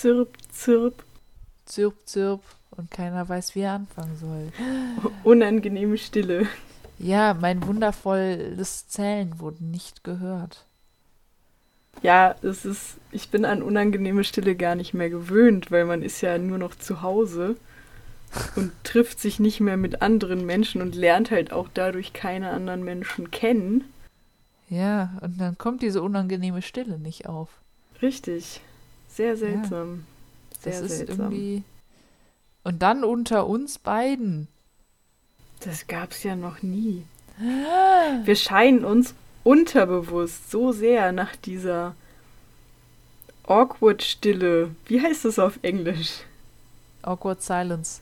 zirp, zirp. Zirp, zirp. Und keiner weiß, wie er anfangen soll. Unangenehme Stille. Ja, mein wundervolles Zählen wurde nicht gehört. Ja, es ist, ich bin an unangenehme Stille gar nicht mehr gewöhnt, weil man ist ja nur noch zu Hause und trifft sich nicht mehr mit anderen Menschen und lernt halt auch dadurch keine anderen Menschen kennen. Ja, und dann kommt diese unangenehme Stille nicht auf. Richtig. Sehr seltsam. Ja, Sehr das ist seltsam. irgendwie. Und dann unter uns beiden. Das gab's ja noch nie. Wir scheinen uns unterbewusst so sehr nach dieser awkward Stille. Wie heißt das auf Englisch? Awkward Silence.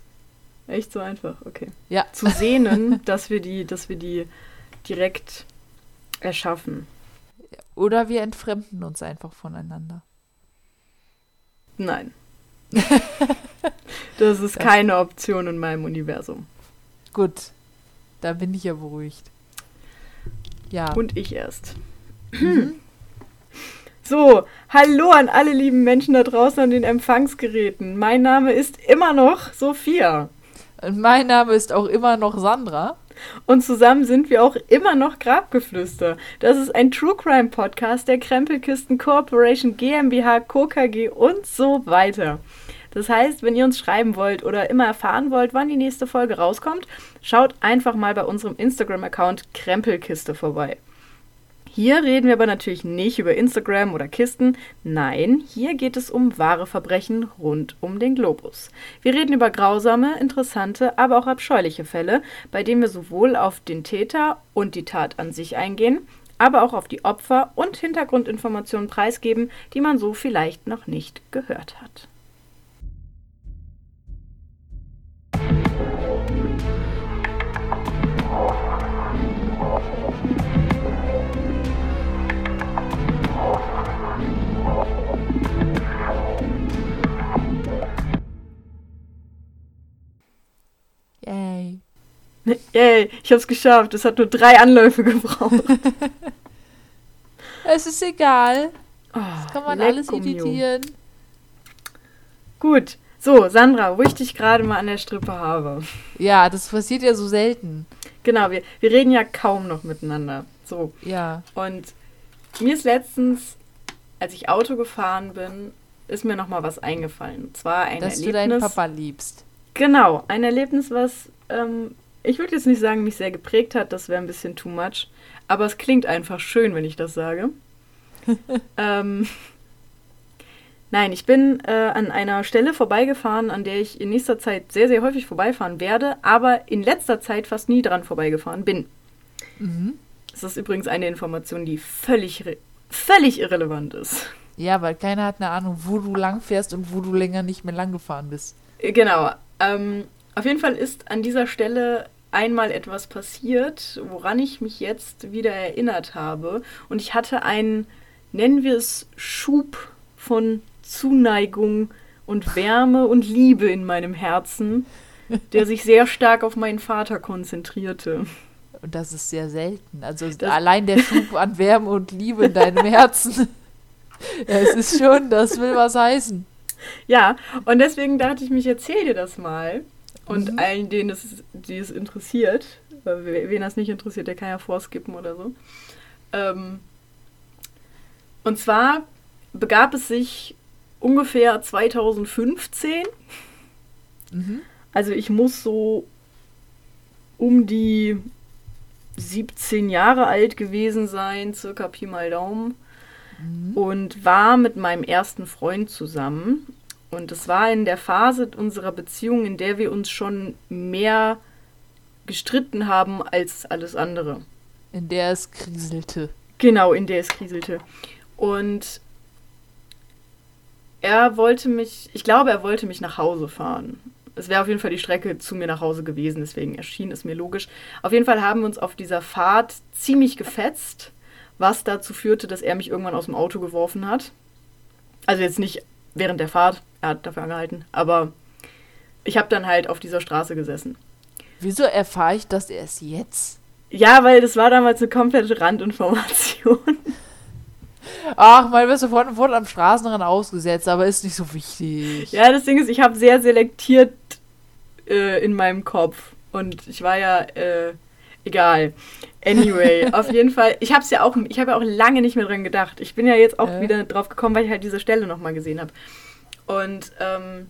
Echt so einfach, okay. Ja. Zu sehnen, dass wir die, dass wir die direkt erschaffen. Oder wir entfremden uns einfach voneinander. Nein. das ist keine Option in meinem Universum. Gut. Da bin ich ja beruhigt. Ja. Und ich erst. So, hallo an alle lieben Menschen da draußen an den Empfangsgeräten. Mein Name ist immer noch Sophia. Und mein Name ist auch immer noch Sandra. Und zusammen sind wir auch immer noch Grabgeflüster. Das ist ein True Crime Podcast der Krempelkisten Corporation GmbH, Co. KG und so weiter. Das heißt, wenn ihr uns schreiben wollt oder immer erfahren wollt, wann die nächste Folge rauskommt, schaut einfach mal bei unserem Instagram-Account Krempelkiste vorbei. Hier reden wir aber natürlich nicht über Instagram oder Kisten. Nein, hier geht es um wahre Verbrechen rund um den Globus. Wir reden über grausame, interessante, aber auch abscheuliche Fälle, bei denen wir sowohl auf den Täter und die Tat an sich eingehen, aber auch auf die Opfer und Hintergrundinformationen preisgeben, die man so vielleicht noch nicht gehört hat. Yay. Yay, ich hab's geschafft. Es hat nur drei Anläufe gebraucht. Es ist egal. Oh, Das kann man alles mio. editieren. Gut. So, Sandra, wo ich dich gerade mal an der Strippe habe. Ja, das passiert ja so selten. Genau, wir, wir reden ja kaum noch miteinander. So. Ja. Und mir ist letztens, als ich Auto gefahren bin, ist mir noch mal was eingefallen. Und zwar ein Dass du Erlebnis. deinen Papa liebst. Genau, ein Erlebnis, was ähm, ich würde jetzt nicht sagen, mich sehr geprägt hat. Das wäre ein bisschen too much. Aber es klingt einfach schön, wenn ich das sage. ähm, nein, ich bin äh, an einer Stelle vorbeigefahren, an der ich in nächster Zeit sehr, sehr häufig vorbeifahren werde, aber in letzter Zeit fast nie dran vorbeigefahren bin. Mhm. Das ist übrigens eine Information, die völlig, völlig irrelevant ist. Ja, weil keiner hat eine Ahnung, wo du lang fährst und wo du länger nicht mehr lang gefahren bist. Genau. Ähm, auf jeden Fall ist an dieser Stelle einmal etwas passiert, woran ich mich jetzt wieder erinnert habe. Und ich hatte einen, nennen wir es, Schub von Zuneigung und Wärme und Liebe in meinem Herzen, der sich sehr stark auf meinen Vater konzentrierte. Und das ist sehr selten. Also Das- allein der Schub an Wärme und Liebe in deinem Herzen. ja, es ist schon, das will was heißen. Ja, und deswegen dachte ich, mich erzähle dir das mal. Und Mhm. allen, denen es, die es interessiert, wen das nicht interessiert, der kann ja vorskippen oder so. Ähm, und zwar begab es sich ungefähr 2015. Mhm. Also ich muss so um die 17 Jahre alt gewesen sein, circa Pi mal Daumen Mhm. und war mit meinem ersten Freund zusammen. Und es war in der Phase unserer Beziehung, in der wir uns schon mehr gestritten haben als alles andere. In der es kriselte. Genau, in der es kriselte. Und er wollte mich, ich glaube, er wollte mich nach Hause fahren. Es wäre auf jeden Fall die Strecke zu mir nach Hause gewesen, deswegen erschien es mir logisch. Auf jeden Fall haben wir uns auf dieser Fahrt ziemlich gefetzt, was dazu führte, dass er mich irgendwann aus dem Auto geworfen hat. Also jetzt nicht während der Fahrt, er hat dafür angehalten, aber ich habe dann halt auf dieser Straße gesessen. Wieso erfahre ich das erst jetzt? Ja, weil das war damals eine komplette Randinformation. Ach, mal wirst du vorhin, vorhin am Straßenrand ausgesetzt, aber ist nicht so wichtig. Ja, das Ding ist, ich habe sehr selektiert äh, in meinem Kopf. Und ich war ja, äh, egal. Anyway, auf jeden Fall. Ich habe es ja auch, ich habe ja auch lange nicht mehr dran gedacht. Ich bin ja jetzt auch Ja. wieder drauf gekommen, weil ich halt diese Stelle nochmal gesehen habe. Und ähm,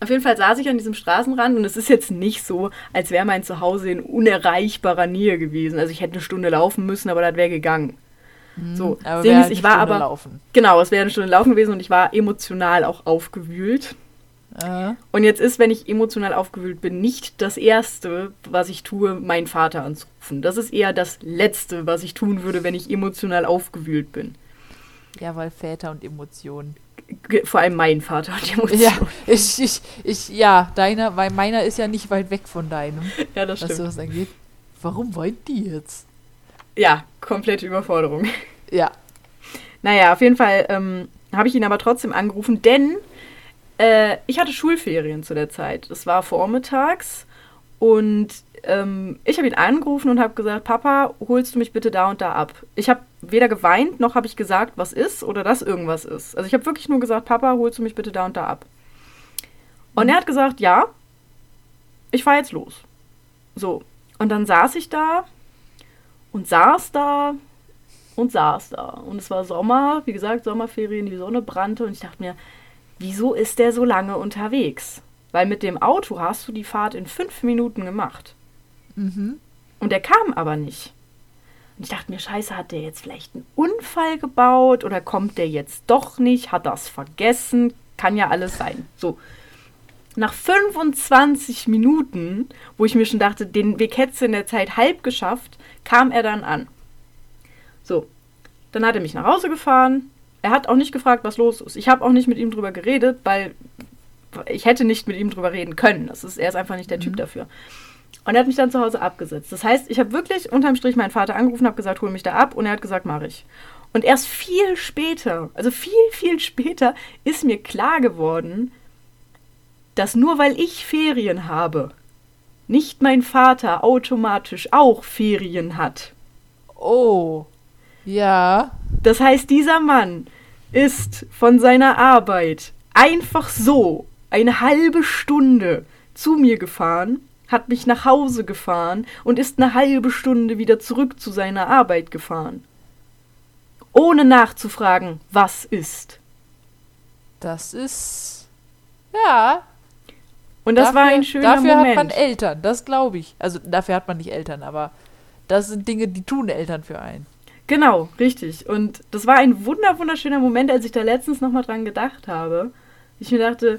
auf jeden Fall saß ich an diesem Straßenrand und es ist jetzt nicht so, als wäre mein Zuhause in unerreichbarer Nähe gewesen. Also ich hätte eine Stunde laufen müssen, aber das wäre gegangen. So, Aber Ding ist, ich eine war Stunde aber Laufen. genau, es wäre eine Stunde laufen gewesen und ich war emotional auch aufgewühlt. Äh, Und jetzt ist, wenn ich emotional aufgewühlt bin, nicht das Erste, was ich tue, meinen Vater anzurufen. Das ist eher das Letzte, was ich tun würde, wenn ich emotional aufgewühlt bin. ja, weil Väter und Emotionen. Vor allem mein Vater hat Emotionen. Ja, ich, ich, ich, ja, deiner, weil meiner ist ja nicht weit weg von deinem, ja das was stimmt. sowas angeht. Warum weint die jetzt? Ja, komplette Überforderung. Ja, Naja, auf jeden Fall ähm, habe ich ihn aber trotzdem angerufen, denn äh, ich hatte Schulferien zu der Zeit. Es war vormittags und ähm, ich habe ihn angerufen und habe gesagt, Papa, holst du mich bitte da und da ab? Ich habe weder geweint, noch habe ich gesagt, was ist oder dass irgendwas ist. Also ich habe wirklich nur gesagt, Papa, holst du mich bitte da und da ab? Und er hat gesagt, ja, ich fahre jetzt los. So, und dann saß ich da und saß da und saß da. Und es war Sommer, wie gesagt, Sommerferien, die Sonne brannte und ich dachte mir, wieso ist der so lange unterwegs? Weil mit dem Auto hast du die Fahrt in fünf Minuten gemacht. mhm. Und er kam aber nicht. Und ich dachte mir, scheiße, hat der jetzt vielleicht einen Unfall gebaut oder kommt der jetzt doch nicht? Hat das vergessen? Kann ja alles sein. So. Nach 25 Minuten, wo ich mir schon dachte, den Weg hättest du in der Zeit halb geschafft, kam er dann an. So. Dann hat er mich nach Hause gefahren. Er hat auch nicht gefragt, was los ist. Ich habe auch nicht mit ihm drüber geredet, weil ich hätte nicht mit ihm drüber reden können. Das ist, er ist einfach nicht der Typ dafür. Und er hat mich dann zu Hause abgesetzt. Das heißt, ich habe wirklich unterm Strich meinen Vater angerufen, habe gesagt, hol mich da ab. Und er hat gesagt, mache ich. Und erst viel später, also viel, viel später, ist mir klar geworden, dass nur weil ich Ferien habe, nicht mein Vater automatisch auch Ferien hat. Oh, ja, Das heißt, dieser Mann ist von seiner Arbeit einfach so eine halbe Stunde zu mir gefahren, hat mich nach Hause gefahren und ist eine halbe Stunde wieder zurück zu seiner Arbeit gefahren. Ohne nachzufragen, was ist. das ist, ja. Und das war ein schöner Dafür Moment. hat man Eltern, das glaube ich. Also dafür hat man nicht Eltern, aber das sind Dinge, die tun Eltern für einen. Genau, richtig. Und das war ein wunder, wunderschöner Moment, als ich da letztens nochmal dran gedacht habe. Ich mir dachte,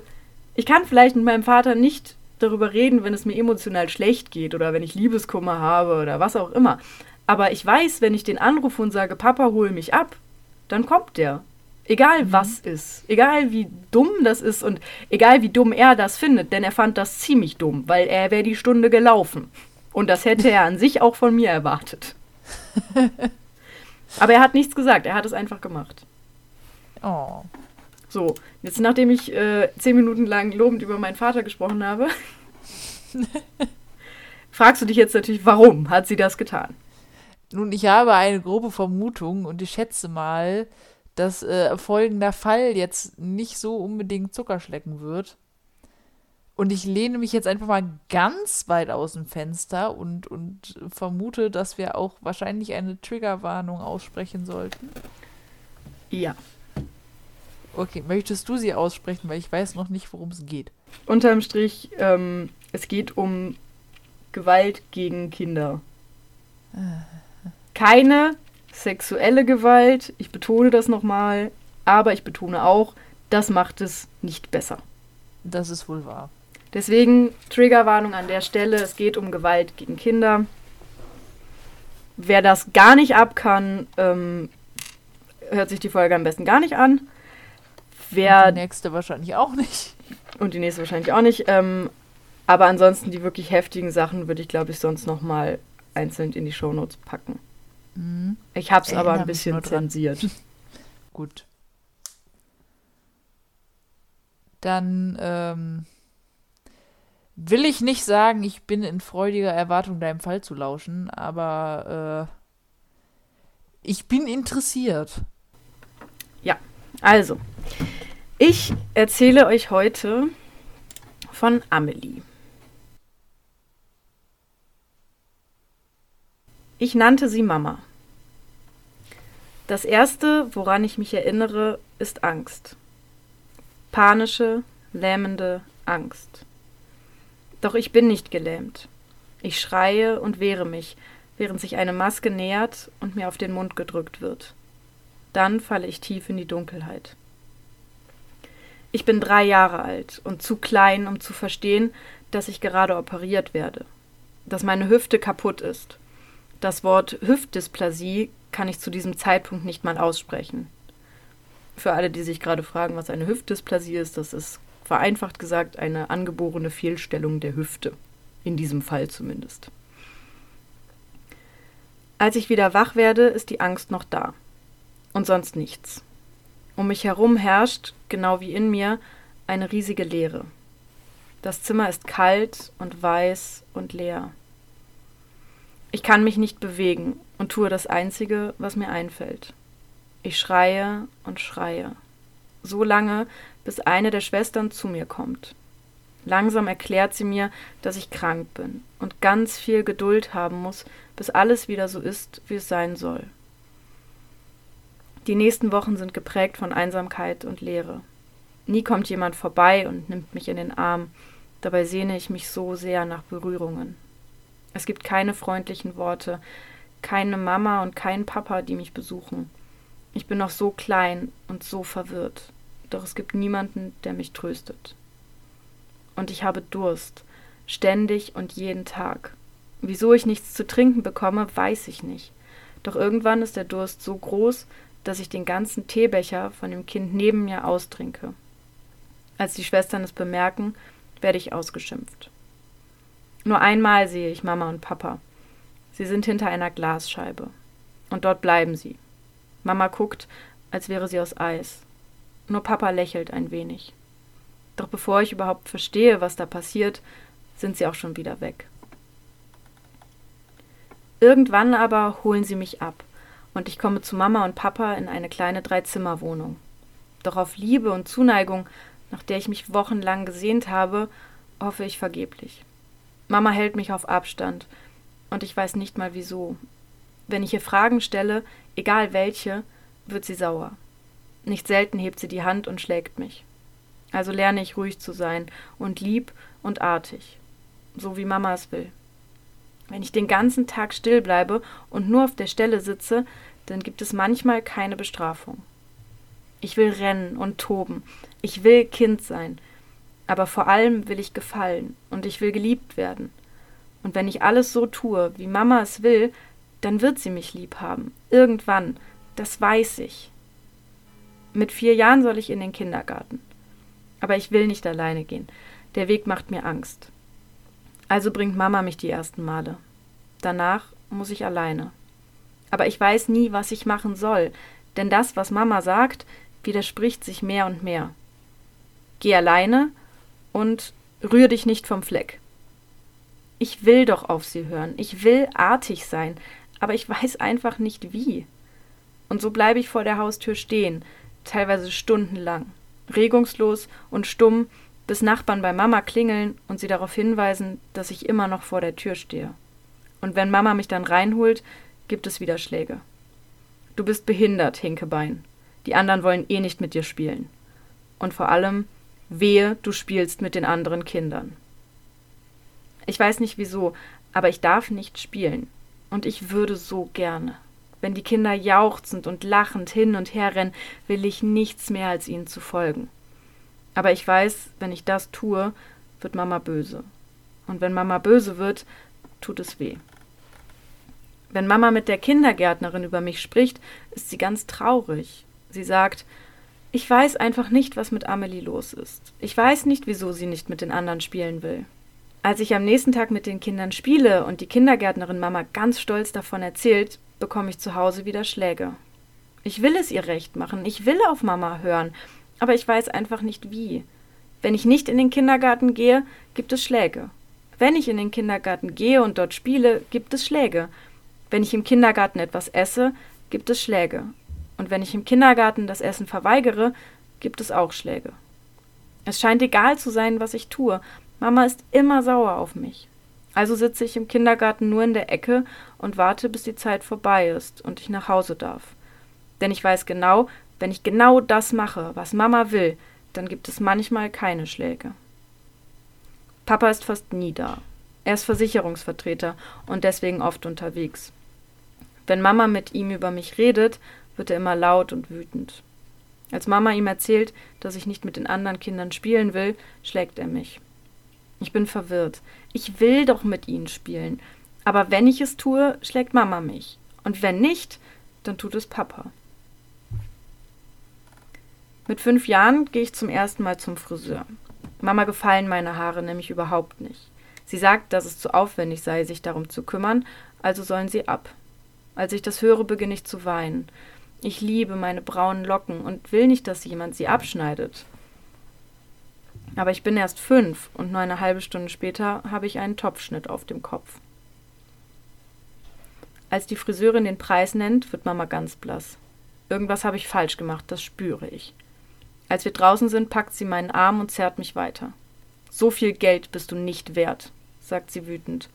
ich kann vielleicht mit meinem Vater nicht darüber reden, wenn es mir emotional schlecht geht oder wenn ich Liebeskummer habe oder was auch immer. Aber ich weiß, wenn ich den anrufe und sage, Papa, hol mich ab, dann kommt der. Egal was ist. Egal wie dumm das ist und egal wie dumm er das findet, denn er fand das ziemlich dumm, weil er wäre die Stunde gelaufen. Und das hätte er an sich auch von mir erwartet. Aber er hat nichts gesagt, er hat es einfach gemacht. Oh. So, jetzt nachdem ich äh, zehn Minuten lang lobend über meinen Vater gesprochen habe, fragst du dich jetzt natürlich, warum hat sie das getan? Nun, ich habe eine grobe Vermutung und ich schätze mal, dass äh, folgender Fall jetzt nicht so unbedingt Zuckerschlecken wird. Und ich lehne mich jetzt einfach mal ganz weit aus dem Fenster und, und vermute, dass wir auch wahrscheinlich eine Triggerwarnung aussprechen sollten. Ja. Okay, möchtest du sie aussprechen, weil ich weiß noch nicht, worum es geht. Unterm Strich, ähm, es geht um Gewalt gegen Kinder. Keine sexuelle Gewalt, ich betone das nochmal, aber ich betone auch, das macht es nicht besser. Das ist wohl wahr. Deswegen Triggerwarnung an der Stelle. Es geht um Gewalt gegen Kinder. Wer das gar nicht ab kann, ähm, hört sich die Folge am besten gar nicht an. Wer Die nächste wahrscheinlich auch nicht. und die nächste wahrscheinlich auch nicht. Ähm, aber ansonsten die wirklich heftigen Sachen würde ich, glaube ich, sonst noch mal einzeln in die Shownotes packen. Mhm. Ich habe es aber ein bisschen zensiert. Gut. Dann ähm, will ich nicht sagen, ich bin in freudiger Erwartung, deinem Fall zu lauschen, aber äh, ich bin interessiert. Also, ich erzähle euch heute von Amelie. Ich nannte sie Mama. Das Erste, woran ich mich erinnere, ist Angst. Panische, lähmende Angst. Doch ich bin nicht gelähmt. Ich schreie und wehre mich, während sich eine Maske nähert und mir auf den Mund gedrückt wird. Dann falle ich tief in die Dunkelheit. Ich bin drei Jahre alt und zu klein, um zu verstehen, dass ich gerade operiert werde, dass meine Hüfte kaputt ist. Das Wort Hüftdysplasie kann ich zu diesem Zeitpunkt nicht mal aussprechen. Für alle, die sich gerade fragen, was eine Hüftdysplasie ist, das ist vereinfacht gesagt eine angeborene Fehlstellung der Hüfte. In diesem Fall zumindest. Als ich wieder wach werde, ist die Angst noch da. Und sonst nichts. Um mich herum herrscht, genau wie in mir, eine riesige Leere. Das Zimmer ist kalt und weiß und leer. Ich kann mich nicht bewegen und tue das Einzige, was mir einfällt. Ich schreie und schreie. So lange, bis eine der Schwestern zu mir kommt. Langsam erklärt sie mir, dass ich krank bin und ganz viel Geduld haben muss, bis alles wieder so ist, wie es sein soll. Die nächsten Wochen sind geprägt von Einsamkeit und Leere. Nie kommt jemand vorbei und nimmt mich in den Arm, dabei sehne ich mich so sehr nach Berührungen. Es gibt keine freundlichen Worte, keine Mama und keinen Papa, die mich besuchen. Ich bin noch so klein und so verwirrt, doch es gibt niemanden, der mich tröstet. Und ich habe Durst, ständig und jeden Tag. Wieso ich nichts zu trinken bekomme, weiß ich nicht. Doch irgendwann ist der Durst so groß, dass ich den ganzen Teebecher von dem Kind neben mir austrinke. Als die Schwestern es bemerken, werde ich ausgeschimpft. Nur einmal sehe ich Mama und Papa. Sie sind hinter einer Glasscheibe. Und dort bleiben sie. Mama guckt, als wäre sie aus Eis. Nur Papa lächelt ein wenig. Doch bevor ich überhaupt verstehe, was da passiert, sind sie auch schon wieder weg. Irgendwann aber holen sie mich ab und ich komme zu Mama und Papa in eine kleine Dreizimmerwohnung. Doch auf Liebe und Zuneigung, nach der ich mich wochenlang gesehnt habe, hoffe ich vergeblich. Mama hält mich auf Abstand, und ich weiß nicht mal wieso. Wenn ich ihr Fragen stelle, egal welche, wird sie sauer. Nicht selten hebt sie die Hand und schlägt mich. Also lerne ich ruhig zu sein und lieb und artig, so wie Mama es will. Wenn ich den ganzen Tag still bleibe und nur auf der Stelle sitze, dann gibt es manchmal keine Bestrafung. Ich will rennen und toben, ich will Kind sein, aber vor allem will ich gefallen und ich will geliebt werden. Und wenn ich alles so tue, wie Mama es will, dann wird sie mich lieb haben. Irgendwann. Das weiß ich. Mit vier Jahren soll ich in den Kindergarten. Aber ich will nicht alleine gehen. Der Weg macht mir Angst. Also bringt Mama mich die ersten Male. Danach muss ich alleine. Aber ich weiß nie, was ich machen soll, denn das, was Mama sagt, widerspricht sich mehr und mehr. Geh alleine und rühr dich nicht vom Fleck. Ich will doch auf sie hören, ich will artig sein, aber ich weiß einfach nicht wie. Und so bleibe ich vor der Haustür stehen, teilweise stundenlang, regungslos und stumm, bis Nachbarn bei Mama klingeln und sie darauf hinweisen, dass ich immer noch vor der Tür stehe. Und wenn Mama mich dann reinholt, gibt es wieder Schläge. Du bist behindert, Hinkebein. Die anderen wollen eh nicht mit dir spielen. Und vor allem, wehe, du spielst mit den anderen Kindern. Ich weiß nicht wieso, aber ich darf nicht spielen. Und ich würde so gerne. Wenn die Kinder jauchzend und lachend hin und her rennen, will ich nichts mehr als ihnen zu folgen. Aber ich weiß, wenn ich das tue, wird Mama böse. Und wenn Mama böse wird, tut es weh. Wenn Mama mit der Kindergärtnerin über mich spricht, ist sie ganz traurig. Sie sagt, ich weiß einfach nicht, was mit Amelie los ist. Ich weiß nicht, wieso sie nicht mit den anderen spielen will. Als ich am nächsten Tag mit den Kindern spiele und die Kindergärtnerin Mama ganz stolz davon erzählt, bekomme ich zu Hause wieder Schläge. Ich will es ihr recht machen, ich will auf Mama hören, aber ich weiß einfach nicht wie. Wenn ich nicht in den Kindergarten gehe, gibt es Schläge. Wenn ich in den Kindergarten gehe und dort spiele, gibt es Schläge. Wenn ich im Kindergarten etwas esse, gibt es Schläge. Und wenn ich im Kindergarten das Essen verweigere, gibt es auch Schläge. Es scheint egal zu sein, was ich tue. Mama ist immer sauer auf mich. Also sitze ich im Kindergarten nur in der Ecke und warte, bis die Zeit vorbei ist und ich nach Hause darf. Denn ich weiß genau, wenn ich genau das mache, was Mama will, dann gibt es manchmal keine Schläge. Papa ist fast nie da. Er ist Versicherungsvertreter und deswegen oft unterwegs. Wenn Mama mit ihm über mich redet, wird er immer laut und wütend. Als Mama ihm erzählt, dass ich nicht mit den anderen Kindern spielen will, schlägt er mich. Ich bin verwirrt. Ich will doch mit ihnen spielen. Aber wenn ich es tue, schlägt Mama mich. Und wenn nicht, dann tut es Papa. Mit fünf Jahren gehe ich zum ersten Mal zum Friseur. Mama gefallen meine Haare nämlich überhaupt nicht. Sie sagt, dass es zu aufwendig sei, sich darum zu kümmern, also sollen sie ab. Als ich das höre, beginne ich zu weinen. Ich liebe meine braunen Locken und will nicht, dass jemand sie abschneidet. Aber ich bin erst fünf und nur eine halbe Stunde später habe ich einen Topfschnitt auf dem Kopf. Als die Friseurin den Preis nennt, wird Mama ganz blass. Irgendwas habe ich falsch gemacht, das spüre ich. Als wir draußen sind, packt sie meinen Arm und zerrt mich weiter. So viel Geld bist du nicht wert, sagt sie wütend.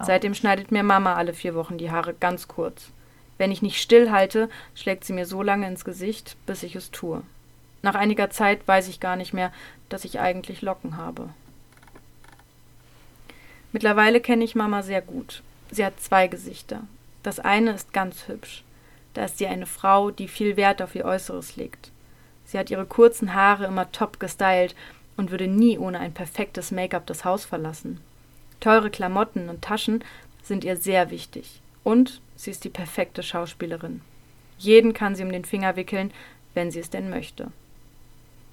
Seitdem schneidet mir Mama alle vier Wochen die Haare ganz kurz. Wenn ich nicht stillhalte, schlägt sie mir so lange ins Gesicht, bis ich es tue. Nach einiger Zeit weiß ich gar nicht mehr, dass ich eigentlich Locken habe. Mittlerweile kenne ich Mama sehr gut. Sie hat zwei Gesichter. Das eine ist ganz hübsch. Da ist sie eine Frau, die viel Wert auf ihr Äußeres legt. Sie hat ihre kurzen Haare immer top gestylt und würde nie ohne ein perfektes Make-up das Haus verlassen. Teure Klamotten und Taschen sind ihr sehr wichtig. Und sie ist die perfekte Schauspielerin. Jeden kann sie um den Finger wickeln, wenn sie es denn möchte.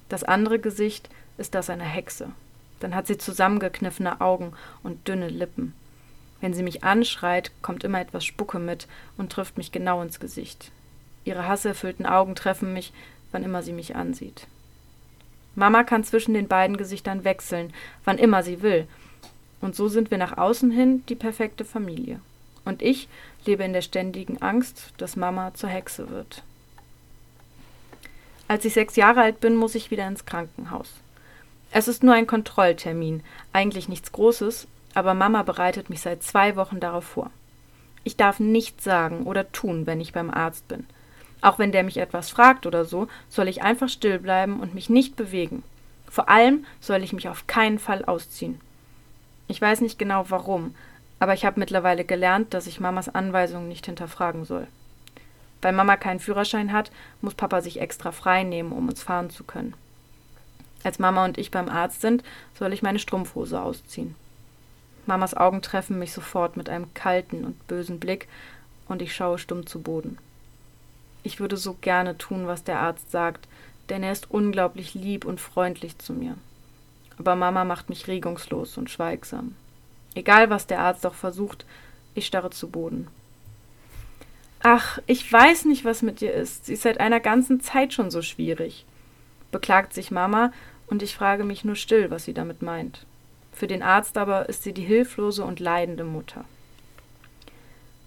Das andere Gesicht ist das einer Hexe. Dann hat sie zusammengekniffene Augen und dünne Lippen. Wenn sie mich anschreit, kommt immer etwas Spucke mit und trifft mich genau ins Gesicht. Ihre hasserfüllten Augen treffen mich, wann immer sie mich ansieht. Mama kann zwischen den beiden Gesichtern wechseln, wann immer sie will. Und so sind wir nach außen hin die perfekte Familie. Und ich lebe in der ständigen Angst, dass Mama zur Hexe wird. Als ich sechs Jahre alt bin, muss ich wieder ins Krankenhaus. Es ist nur ein Kontrolltermin, eigentlich nichts Großes, aber Mama bereitet mich seit zwei Wochen darauf vor. Ich darf nichts sagen oder tun, wenn ich beim Arzt bin. Auch wenn der mich etwas fragt oder so, soll ich einfach still bleiben und mich nicht bewegen. Vor allem soll ich mich auf keinen Fall ausziehen. Ich weiß nicht genau warum, aber ich habe mittlerweile gelernt, dass ich Mamas Anweisungen nicht hinterfragen soll. Weil Mama keinen Führerschein hat, muss Papa sich extra frei nehmen, um uns fahren zu können. Als Mama und ich beim Arzt sind, soll ich meine Strumpfhose ausziehen. Mamas Augen treffen mich sofort mit einem kalten und bösen Blick und ich schaue stumm zu Boden. Ich würde so gerne tun, was der Arzt sagt, denn er ist unglaublich lieb und freundlich zu mir. Aber Mama macht mich regungslos und schweigsam. Egal, was der Arzt auch versucht, ich starre zu Boden. Ach, ich weiß nicht, was mit dir ist. Sie ist seit einer ganzen Zeit schon so schwierig, beklagt sich Mama, und ich frage mich nur still, was sie damit meint. Für den Arzt aber ist sie die hilflose und leidende Mutter.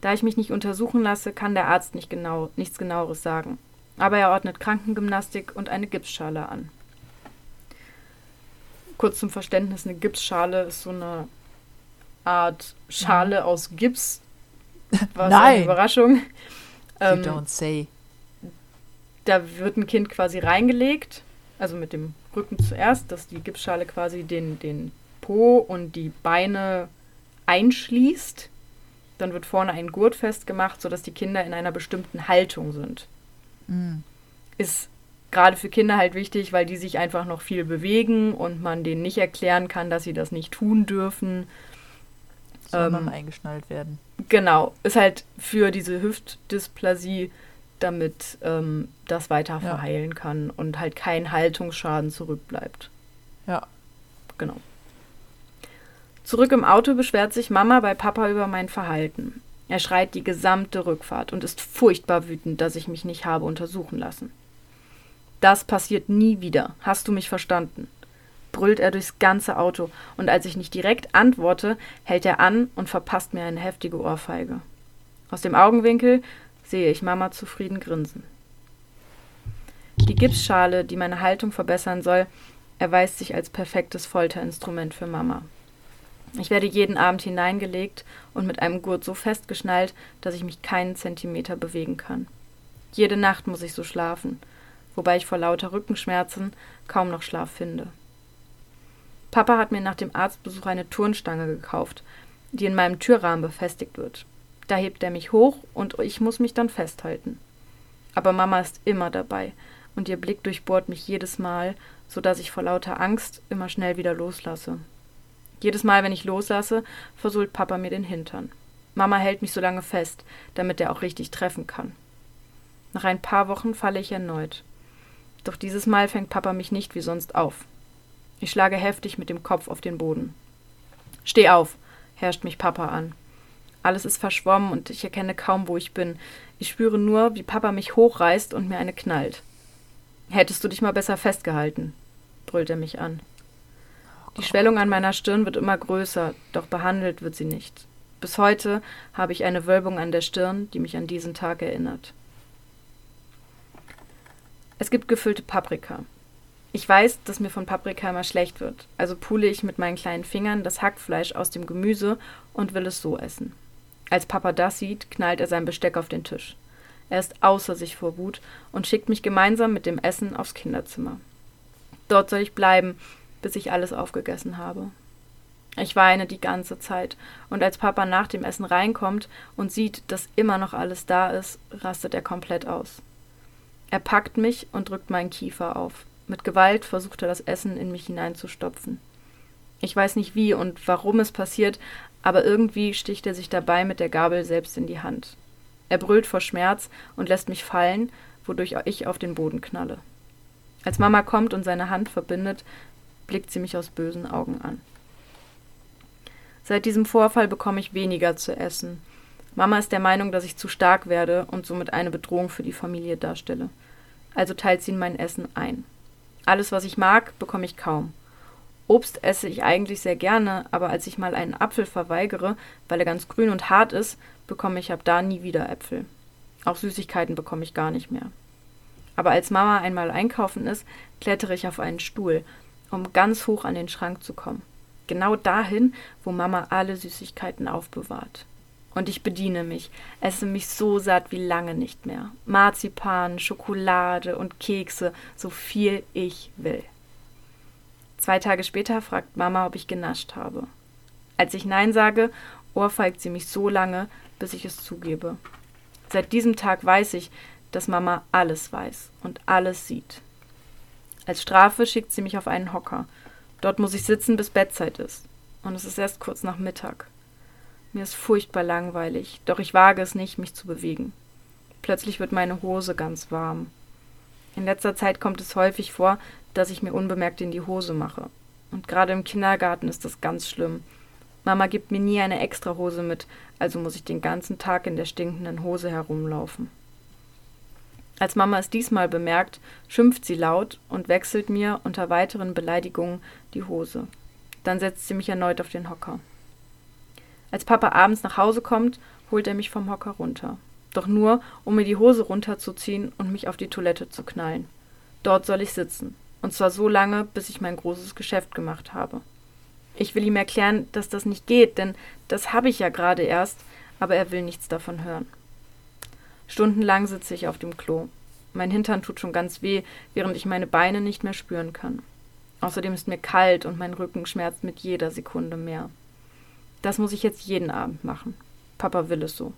Da ich mich nicht untersuchen lasse, kann der Arzt nicht genau, nichts genaueres sagen. Aber er ordnet Krankengymnastik und eine Gipsschale an. Kurz zum Verständnis, eine Gipsschale ist so eine Art Schale aus Gips. Was Nein. eine Überraschung. You ähm, don't say. Da wird ein Kind quasi reingelegt, also mit dem Rücken zuerst, dass die Gipsschale quasi den, den Po und die Beine einschließt dann wird vorne ein Gurt festgemacht, sodass die Kinder in einer bestimmten Haltung sind. Mhm. Ist gerade für Kinder halt wichtig, weil die sich einfach noch viel bewegen und man denen nicht erklären kann, dass sie das nicht tun dürfen. Ähm, eingeschnallt werden. Genau. Ist halt für diese Hüftdysplasie, damit ähm, das weiter ja. verheilen kann und halt kein Haltungsschaden zurückbleibt. Ja. Genau. Zurück im Auto beschwert sich Mama bei Papa über mein Verhalten. Er schreit die gesamte Rückfahrt und ist furchtbar wütend, dass ich mich nicht habe untersuchen lassen. Das passiert nie wieder. Hast du mich verstanden? Brüllt er durchs ganze Auto, und als ich nicht direkt antworte, hält er an und verpasst mir eine heftige Ohrfeige. Aus dem Augenwinkel sehe ich Mama zufrieden grinsen. Gipsschale, die meine Haltung verbessern soll, erweist sich als perfektes Folterinstrument für Mama. Ich werde jeden Abend hineingelegt und mit einem Gurt so festgeschnallt, dass ich mich keinen Zentimeter bewegen kann. Jede Nacht muss ich so schlafen, wobei ich vor lauter Rückenschmerzen kaum noch Schlaf finde. Papa hat mir nach dem Arztbesuch eine Turnstange gekauft, die in meinem Türrahmen befestigt wird. Da hebt er mich hoch und ich muss mich dann festhalten. Aber Mama ist immer dabei und ihr Blick durchbohrt mich jedes Mal, so dass ich vor lauter Angst immer schnell wieder loslasse. Jedes Mal, wenn ich loslasse, versohlt Papa mir den Hintern. Mama hält mich so lange fest, damit er auch richtig treffen kann. Nach ein paar Wochen falle ich erneut. Doch dieses Mal fängt Papa mich nicht wie sonst auf. Ich schlage heftig mit dem Kopf auf den Boden. Steh auf, herrscht mich Papa an. Alles ist verschwommen und ich erkenne kaum, wo ich bin. Ich spüre nur, wie Papa mich hochreißt und mir eine knallt. Hättest du dich mal besser festgehalten, brüllt er mich an. Die Schwellung an meiner Stirn wird immer größer, doch behandelt wird sie nicht. Bis heute habe ich eine Wölbung an der Stirn, die mich an diesen Tag erinnert. Es gibt gefüllte Paprika. Ich weiß, dass mir von Paprika immer schlecht wird, also pule ich mit meinen kleinen Fingern das Hackfleisch aus dem Gemüse und will es so essen. Als Papa das sieht, knallt er sein Besteck auf den Tisch. Er ist außer sich vor Wut und schickt mich gemeinsam mit dem Essen aufs Kinderzimmer. Dort soll ich bleiben, bis ich alles aufgegessen habe. Ich weine die ganze Zeit, und als Papa nach dem Essen reinkommt und sieht, dass immer noch alles da ist, rastet er komplett aus. Er packt mich und drückt meinen Kiefer auf. Mit Gewalt versucht er das Essen in mich hineinzustopfen. Ich weiß nicht wie und warum es passiert, aber irgendwie sticht er sich dabei mit der Gabel selbst in die Hand. Er brüllt vor Schmerz und lässt mich fallen, wodurch ich auf den Boden knalle. Als Mama kommt und seine Hand verbindet, blickt sie mich aus bösen Augen an. Seit diesem Vorfall bekomme ich weniger zu essen. Mama ist der Meinung, dass ich zu stark werde und somit eine Bedrohung für die Familie darstelle also teilt sie in mein Essen ein. Alles, was ich mag, bekomme ich kaum. Obst esse ich eigentlich sehr gerne, aber als ich mal einen Apfel verweigere, weil er ganz grün und hart ist, bekomme ich ab da nie wieder Äpfel. Auch Süßigkeiten bekomme ich gar nicht mehr. Aber als Mama einmal einkaufen ist, klettere ich auf einen Stuhl, um ganz hoch an den Schrank zu kommen. Genau dahin, wo Mama alle Süßigkeiten aufbewahrt. Und ich bediene mich, esse mich so satt wie lange nicht mehr. Marzipan, Schokolade und Kekse, so viel ich will. Zwei Tage später fragt Mama, ob ich genascht habe. Als ich Nein sage, ohrfeigt sie mich so lange, bis ich es zugebe. Seit diesem Tag weiß ich, dass Mama alles weiß und alles sieht. Als Strafe schickt sie mich auf einen Hocker. Dort muss ich sitzen, bis Bettzeit ist. Und es ist erst kurz nach Mittag. Mir ist furchtbar langweilig, doch ich wage es nicht, mich zu bewegen. Plötzlich wird meine Hose ganz warm. In letzter Zeit kommt es häufig vor, dass ich mir unbemerkt in die Hose mache. Und gerade im Kindergarten ist das ganz schlimm. Mama gibt mir nie eine extra Hose mit, also muss ich den ganzen Tag in der stinkenden Hose herumlaufen. Als Mama es diesmal bemerkt, schimpft sie laut und wechselt mir unter weiteren Beleidigungen die Hose. Dann setzt sie mich erneut auf den Hocker. Als Papa abends nach Hause kommt, holt er mich vom Hocker runter. Doch nur, um mir die Hose runterzuziehen und mich auf die Toilette zu knallen. Dort soll ich sitzen. Und zwar so lange, bis ich mein großes Geschäft gemacht habe. Ich will ihm erklären, dass das nicht geht, denn das habe ich ja gerade erst, aber er will nichts davon hören. Stundenlang sitze ich auf dem Klo. Mein Hintern tut schon ganz weh, während ich meine Beine nicht mehr spüren kann. Außerdem ist mir kalt und mein Rücken schmerzt mit jeder Sekunde mehr. Das muss ich jetzt jeden Abend machen. Papa will es so.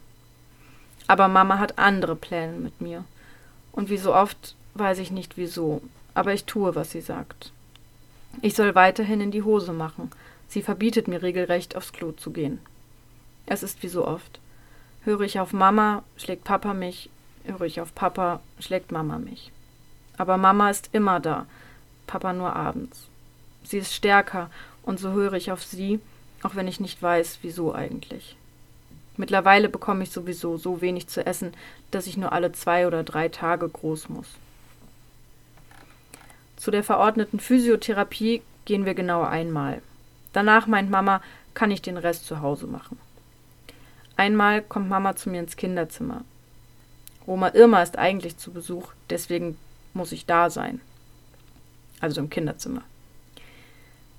Aber Mama hat andere Pläne mit mir. Und wie so oft weiß ich nicht wieso, aber ich tue, was sie sagt. Ich soll weiterhin in die Hose machen. Sie verbietet mir regelrecht, aufs Klo zu gehen. Es ist wie so oft. Höre ich auf Mama, schlägt Papa mich, höre ich auf Papa, schlägt Mama mich. Aber Mama ist immer da, Papa nur abends. Sie ist stärker, und so höre ich auf sie, auch wenn ich nicht weiß, wieso eigentlich. Mittlerweile bekomme ich sowieso so wenig zu essen, dass ich nur alle zwei oder drei Tage groß muss. Zu der verordneten Physiotherapie gehen wir genau einmal. Danach meint Mama, kann ich den Rest zu Hause machen. Einmal kommt Mama zu mir ins Kinderzimmer. Oma Irma ist eigentlich zu Besuch, deswegen muss ich da sein. Also im Kinderzimmer.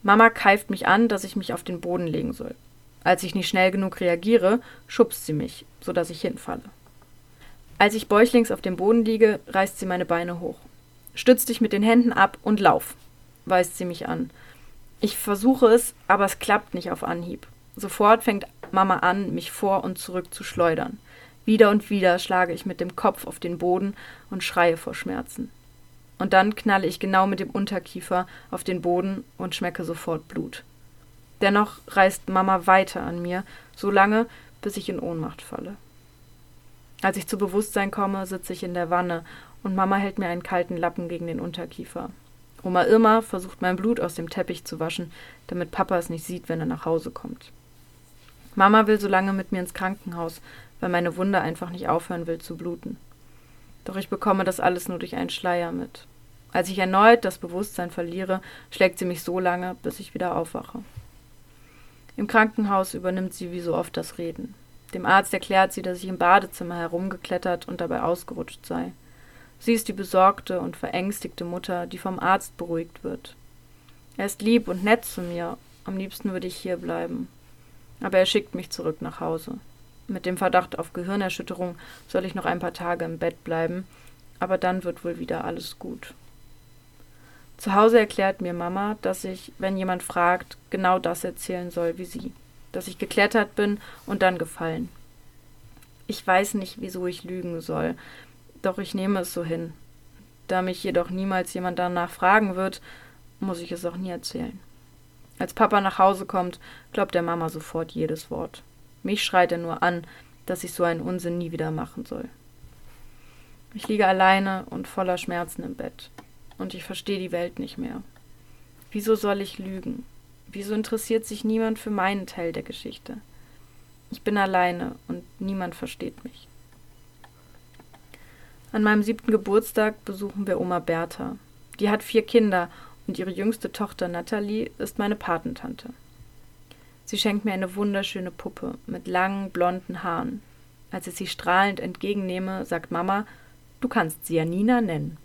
Mama keift mich an, dass ich mich auf den Boden legen soll. Als ich nicht schnell genug reagiere, schubst sie mich, sodass ich hinfalle. Als ich bäuchlings auf dem Boden liege, reißt sie meine Beine hoch. Stütz dich mit den Händen ab und lauf, weist sie mich an. Ich versuche es, aber es klappt nicht auf Anhieb. Sofort fängt Mama an, mich vor und zurück zu schleudern. Wieder und wieder schlage ich mit dem Kopf auf den Boden und schreie vor Schmerzen. Und dann knalle ich genau mit dem Unterkiefer auf den Boden und schmecke sofort Blut. Dennoch reißt Mama weiter an mir, so lange, bis ich in Ohnmacht falle. Als ich zu Bewusstsein komme, sitze ich in der Wanne und Mama hält mir einen kalten Lappen gegen den Unterkiefer. Oma Irma versucht mein Blut aus dem Teppich zu waschen, damit Papa es nicht sieht, wenn er nach Hause kommt. Mama will so lange mit mir ins Krankenhaus, weil meine Wunde einfach nicht aufhören will zu bluten. Doch ich bekomme das alles nur durch einen Schleier mit. Als ich erneut das Bewusstsein verliere, schlägt sie mich so lange, bis ich wieder aufwache. Im Krankenhaus übernimmt sie wie so oft das Reden. Dem Arzt erklärt sie, dass ich im Badezimmer herumgeklettert und dabei ausgerutscht sei. Sie ist die besorgte und verängstigte Mutter, die vom Arzt beruhigt wird. Er ist lieb und nett zu mir, am liebsten würde ich hier bleiben. Aber er schickt mich zurück nach Hause. Mit dem Verdacht auf Gehirnerschütterung soll ich noch ein paar Tage im Bett bleiben, aber dann wird wohl wieder alles gut. Zu Hause erklärt mir Mama, dass ich, wenn jemand fragt, genau das erzählen soll wie sie, dass ich geklettert bin und dann gefallen. Ich weiß nicht, wieso ich lügen soll, doch ich nehme es so hin. Da mich jedoch niemals jemand danach fragen wird, muss ich es auch nie erzählen. Als Papa nach Hause kommt, glaubt der Mama sofort jedes Wort. Mich schreit er nur an, dass ich so einen Unsinn nie wieder machen soll. Ich liege alleine und voller Schmerzen im Bett. Und ich verstehe die Welt nicht mehr. Wieso soll ich lügen? Wieso interessiert sich niemand für meinen Teil der Geschichte? Ich bin alleine und niemand versteht mich. An meinem siebten Geburtstag besuchen wir Oma Bertha. Die hat vier Kinder und ihre jüngste Tochter Natalie ist meine Patentante. Sie schenkt mir eine wunderschöne Puppe mit langen blonden Haaren. Als ich sie strahlend entgegennehme, sagt Mama, du kannst sie ja Nina nennen.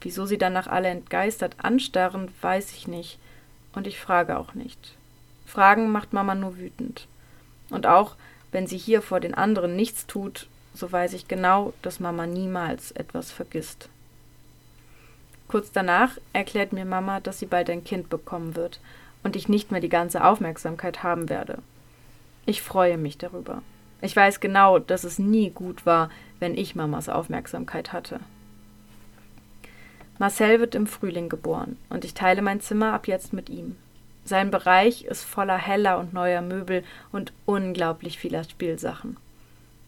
Wieso sie danach alle entgeistert anstarren, weiß ich nicht, und ich frage auch nicht. Fragen macht Mama nur wütend. Und auch wenn sie hier vor den anderen nichts tut, so weiß ich genau, dass Mama niemals etwas vergisst. Kurz danach erklärt mir Mama, dass sie bald ein Kind bekommen wird und ich nicht mehr die ganze Aufmerksamkeit haben werde. Ich freue mich darüber. Ich weiß genau, dass es nie gut war, wenn ich Mamas Aufmerksamkeit hatte. Marcel wird im Frühling geboren und ich teile mein Zimmer ab jetzt mit ihm. Sein Bereich ist voller heller und neuer Möbel und unglaublich vieler Spielsachen.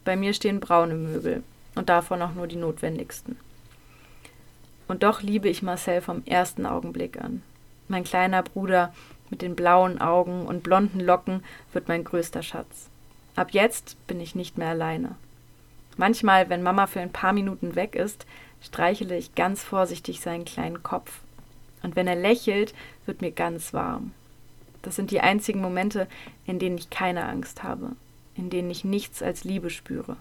Bei mir stehen braune Möbel und davon auch nur die notwendigsten. Und doch liebe ich Marcel vom ersten Augenblick an. Mein kleiner Bruder mit den blauen Augen und blonden Locken wird mein größter Schatz. Ab jetzt bin ich nicht mehr alleine. Manchmal, wenn Mama für ein paar Minuten weg ist, streichele ich ganz vorsichtig seinen kleinen Kopf. Und wenn er lächelt, wird mir ganz warm. Das sind die einzigen Momente, in denen ich keine Angst habe, in denen ich nichts als Liebe spüre.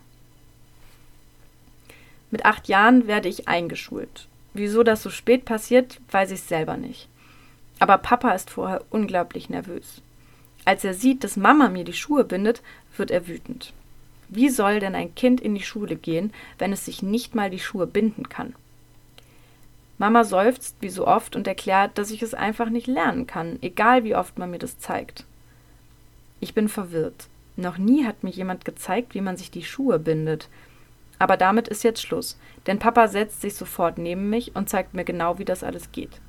Mit acht Jahren werde ich eingeschult. Wieso das so spät passiert, weiß ich selber nicht. Aber Papa ist vorher unglaublich nervös. Als er sieht, dass Mama mir die Schuhe bindet, wird er wütend. Wie soll denn ein Kind in die Schule gehen, wenn es sich nicht mal die Schuhe binden kann? Mama seufzt wie so oft und erklärt, dass ich es einfach nicht lernen kann, egal wie oft man mir das zeigt. Ich bin verwirrt. Noch nie hat mir jemand gezeigt, wie man sich die Schuhe bindet. Aber damit ist jetzt Schluss, denn Papa setzt sich sofort neben mich und zeigt mir genau, wie das alles geht.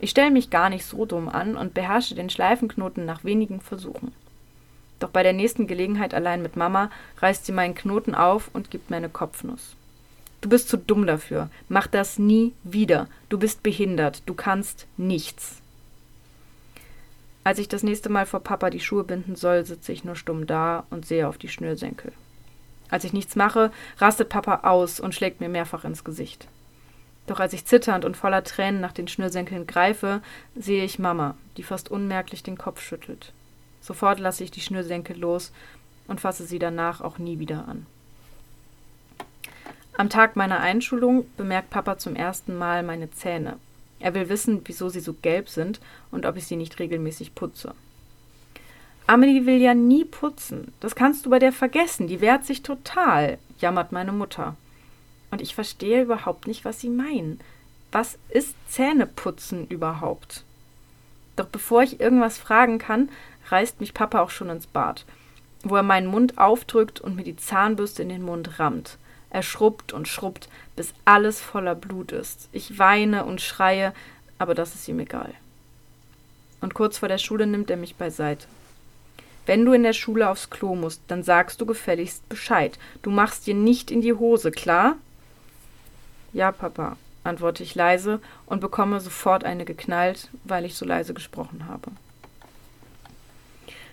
Ich stelle mich gar nicht so dumm an und beherrsche den Schleifenknoten nach wenigen Versuchen. Doch bei der nächsten Gelegenheit allein mit Mama reißt sie meinen Knoten auf und gibt mir eine Kopfnuss. Du bist zu dumm dafür. Mach das nie wieder. Du bist behindert. Du kannst nichts. Als ich das nächste Mal vor Papa die Schuhe binden soll, sitze ich nur stumm da und sehe auf die Schnürsenkel. Als ich nichts mache, rastet Papa aus und schlägt mir mehrfach ins Gesicht. Doch als ich zitternd und voller Tränen nach den Schnürsenkeln greife, sehe ich Mama, die fast unmerklich den Kopf schüttelt. Sofort lasse ich die Schnürsenkel los und fasse sie danach auch nie wieder an. Am Tag meiner Einschulung bemerkt Papa zum ersten Mal meine Zähne. Er will wissen, wieso sie so gelb sind und ob ich sie nicht regelmäßig putze. Amelie will ja nie putzen. Das kannst du bei der vergessen. Die wehrt sich total, jammert meine Mutter. Und ich verstehe überhaupt nicht, was sie meinen. Was ist Zähneputzen überhaupt? Doch bevor ich irgendwas fragen kann, reißt mich Papa auch schon ins Bad, wo er meinen Mund aufdrückt und mir die Zahnbürste in den Mund rammt. Er schrubbt und schrubbt, bis alles voller Blut ist. Ich weine und schreie, aber das ist ihm egal. Und kurz vor der Schule nimmt er mich beiseite. Wenn du in der Schule aufs Klo musst, dann sagst du gefälligst Bescheid. Du machst dir nicht in die Hose, klar? Ja, Papa, antworte ich leise und bekomme sofort eine geknallt, weil ich so leise gesprochen habe.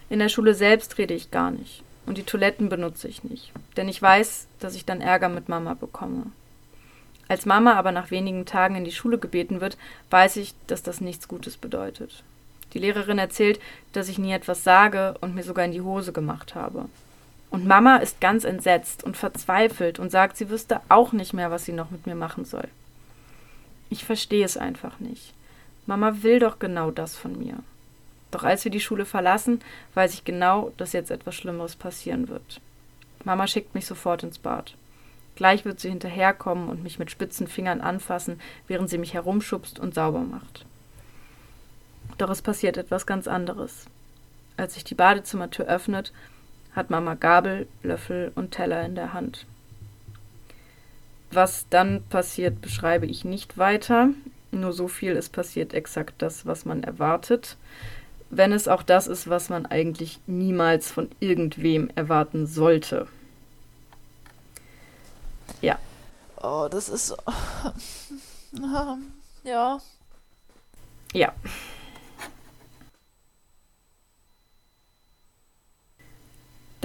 In der Schule selbst rede ich gar nicht. Und die Toiletten benutze ich nicht, denn ich weiß, dass ich dann Ärger mit Mama bekomme. Als Mama aber nach wenigen Tagen in die Schule gebeten wird, weiß ich, dass das nichts Gutes bedeutet. Die Lehrerin erzählt, dass ich nie etwas sage und mir sogar in die Hose gemacht habe. Und Mama ist ganz entsetzt und verzweifelt und sagt, sie wüsste auch nicht mehr, was sie noch mit mir machen soll. Ich verstehe es einfach nicht. Mama will doch genau das von mir. Doch als wir die Schule verlassen, weiß ich genau, dass jetzt etwas Schlimmeres passieren wird. Mama schickt mich sofort ins Bad. Gleich wird sie hinterherkommen und mich mit spitzen Fingern anfassen, während sie mich herumschubst und sauber macht. Doch es passiert etwas ganz anderes. Als sich die Badezimmertür öffnet, hat Mama Gabel, Löffel und Teller in der Hand. Was dann passiert, beschreibe ich nicht weiter. Nur so viel, es passiert exakt das, was man erwartet wenn es auch das ist, was man eigentlich niemals von irgendwem erwarten sollte. Ja. Oh, das ist. ja. Ja.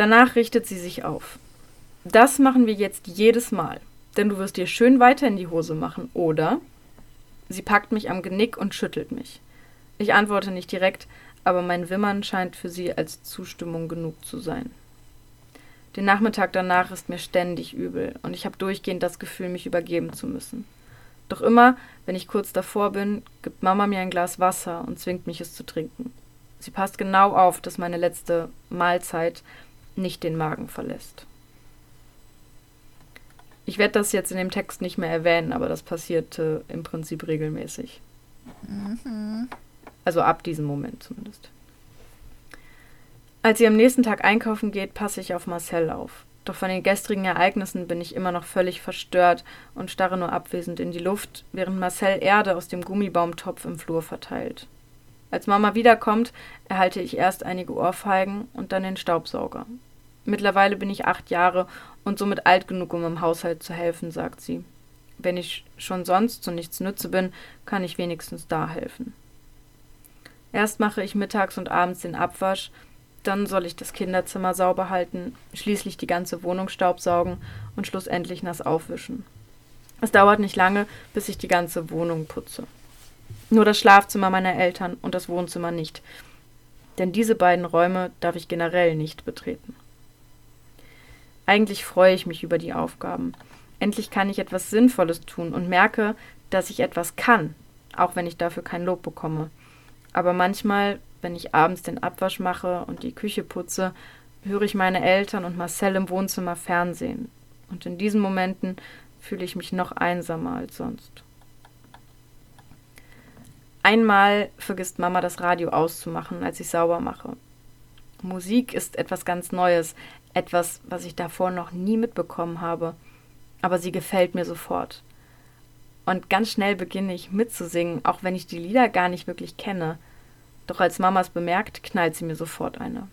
Danach richtet sie sich auf. Das machen wir jetzt jedes Mal, denn du wirst dir schön weiter in die Hose machen, oder? Sie packt mich am Genick und schüttelt mich. Ich antworte nicht direkt, aber mein Wimmern scheint für sie als Zustimmung genug zu sein. Den Nachmittag danach ist mir ständig übel und ich habe durchgehend das Gefühl, mich übergeben zu müssen. Doch immer, wenn ich kurz davor bin, gibt Mama mir ein Glas Wasser und zwingt mich es zu trinken. Sie passt genau auf, dass meine letzte Mahlzeit nicht den Magen verlässt. Ich werde das jetzt in dem Text nicht mehr erwähnen, aber das passierte im Prinzip regelmäßig. Mhm. Also ab diesem Moment zumindest. Als sie am nächsten Tag einkaufen geht, passe ich auf Marcel auf. Doch von den gestrigen Ereignissen bin ich immer noch völlig verstört und starre nur abwesend in die Luft, während Marcel Erde aus dem Gummibaumtopf im Flur verteilt. Als Mama wiederkommt, erhalte ich erst einige Ohrfeigen und dann den Staubsauger. Mittlerweile bin ich acht Jahre und somit alt genug, um im Haushalt zu helfen, sagt sie. Wenn ich schon sonst zu nichts nütze bin, kann ich wenigstens da helfen. Erst mache ich mittags und abends den Abwasch, dann soll ich das Kinderzimmer sauber halten, schließlich die ganze Wohnung staubsaugen und schlussendlich nass aufwischen. Es dauert nicht lange, bis ich die ganze Wohnung putze. Nur das Schlafzimmer meiner Eltern und das Wohnzimmer nicht, denn diese beiden Räume darf ich generell nicht betreten. Eigentlich freue ich mich über die Aufgaben. Endlich kann ich etwas Sinnvolles tun und merke, dass ich etwas kann, auch wenn ich dafür kein Lob bekomme. Aber manchmal, wenn ich abends den Abwasch mache und die Küche putze, höre ich meine Eltern und Marcel im Wohnzimmer Fernsehen. Und in diesen Momenten fühle ich mich noch einsamer als sonst. Einmal vergisst Mama das Radio auszumachen, als ich sauber mache. Musik ist etwas ganz Neues, etwas, was ich davor noch nie mitbekommen habe. Aber sie gefällt mir sofort. Und ganz schnell beginne ich mitzusingen, auch wenn ich die Lieder gar nicht wirklich kenne. Doch als Mama es bemerkt, knallt sie mir sofort eine.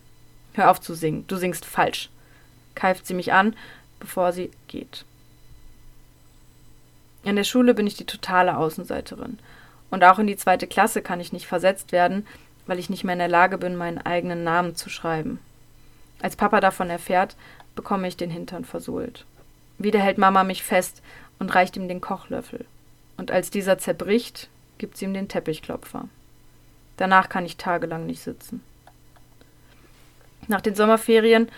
Hör auf zu singen, du singst falsch, keift sie mich an, bevor sie geht. In der Schule bin ich die totale Außenseiterin. Und auch in die zweite Klasse kann ich nicht versetzt werden, weil ich nicht mehr in der Lage bin, meinen eigenen Namen zu schreiben. Als Papa davon erfährt, bekomme ich den Hintern versohlt. Wieder hält Mama mich fest und reicht ihm den Kochlöffel und als dieser zerbricht, gibt sie ihm den Teppichklopfer. Danach kann ich tagelang nicht sitzen. Nach den Sommerferien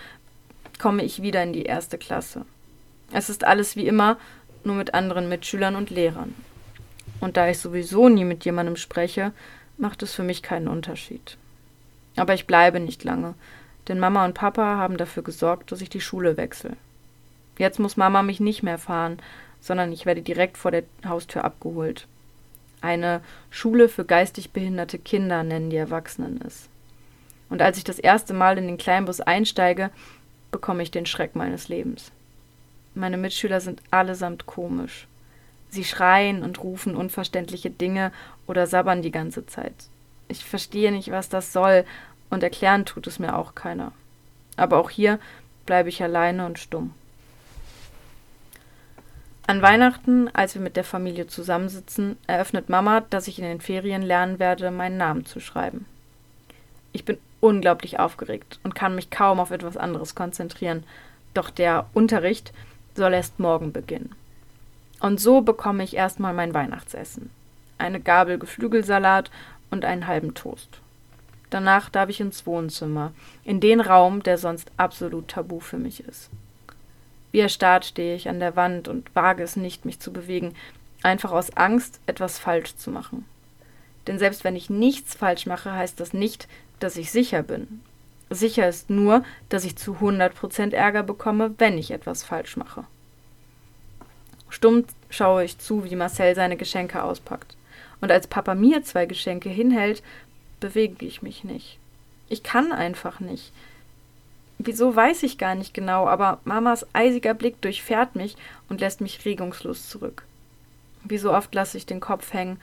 komme ich wieder in die erste Klasse. Es ist alles wie immer, nur mit anderen Mitschülern und Lehrern. Und da ich sowieso nie mit jemandem spreche, macht es für mich keinen Unterschied. Aber ich bleibe nicht lange, denn Mama und Papa haben dafür gesorgt, dass ich die Schule wechsle. Jetzt muss Mama mich nicht mehr fahren, sondern ich werde direkt vor der Haustür abgeholt. Eine Schule für geistig behinderte Kinder nennen die Erwachsenen es. Und als ich das erste Mal in den Kleinbus einsteige, bekomme ich den Schreck meines Lebens. Meine Mitschüler sind allesamt komisch. Sie schreien und rufen unverständliche Dinge oder sabbern die ganze Zeit. Ich verstehe nicht, was das soll, und erklären tut es mir auch keiner. Aber auch hier bleibe ich alleine und stumm. An Weihnachten, als wir mit der Familie zusammensitzen, eröffnet Mama, dass ich in den Ferien lernen werde, meinen Namen zu schreiben. Ich bin unglaublich aufgeregt und kann mich kaum auf etwas anderes konzentrieren, doch der Unterricht soll erst morgen beginnen. Und so bekomme ich erstmal mein Weihnachtsessen. Eine Gabel Geflügelsalat und einen halben Toast. Danach darf ich ins Wohnzimmer, in den Raum, der sonst absolut tabu für mich ist. Wie erstarrt stehe ich an der Wand und wage es nicht, mich zu bewegen, einfach aus Angst, etwas falsch zu machen. Denn selbst wenn ich nichts falsch mache, heißt das nicht, dass ich sicher bin. Sicher ist nur, dass ich zu 100% Ärger bekomme, wenn ich etwas falsch mache. Stumm schaue ich zu, wie Marcel seine Geschenke auspackt. Und als Papa mir zwei Geschenke hinhält, bewege ich mich nicht. Ich kann einfach nicht. Wieso weiß ich gar nicht genau, aber Mamas eisiger Blick durchfährt mich und lässt mich regungslos zurück. Wie so oft lasse ich den Kopf hängen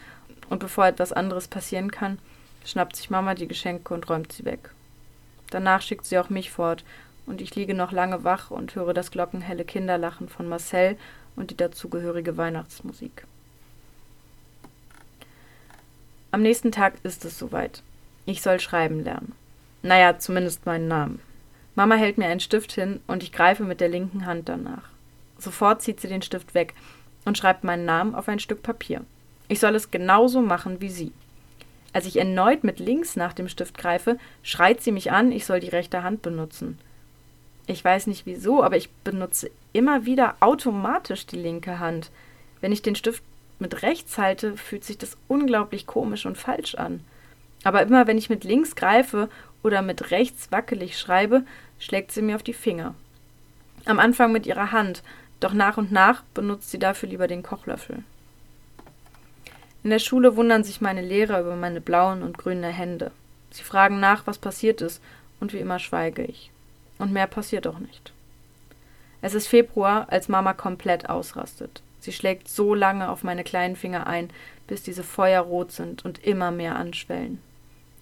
und bevor etwas anderes passieren kann, schnappt sich Mama die Geschenke und räumt sie weg. Danach schickt sie auch mich fort und ich liege noch lange wach und höre das glockenhelle Kinderlachen von Marcel und die dazugehörige Weihnachtsmusik. Am nächsten Tag ist es soweit. Ich soll schreiben lernen. Naja, zumindest meinen Namen. Mama hält mir einen Stift hin und ich greife mit der linken Hand danach. Sofort zieht sie den Stift weg und schreibt meinen Namen auf ein Stück Papier. Ich soll es genauso machen wie sie. Als ich erneut mit links nach dem Stift greife, schreit sie mich an, ich soll die rechte Hand benutzen. Ich weiß nicht wieso, aber ich benutze immer wieder automatisch die linke Hand. Wenn ich den Stift mit rechts halte, fühlt sich das unglaublich komisch und falsch an. Aber immer wenn ich mit links greife oder mit rechts wackelig schreibe, schlägt sie mir auf die Finger. Am Anfang mit ihrer Hand, doch nach und nach benutzt sie dafür lieber den Kochlöffel. In der Schule wundern sich meine Lehrer über meine blauen und grünen Hände. Sie fragen nach, was passiert ist, und wie immer schweige ich. Und mehr passiert auch nicht. Es ist Februar, als Mama komplett ausrastet. Sie schlägt so lange auf meine kleinen Finger ein, bis diese feuerrot sind und immer mehr anschwellen.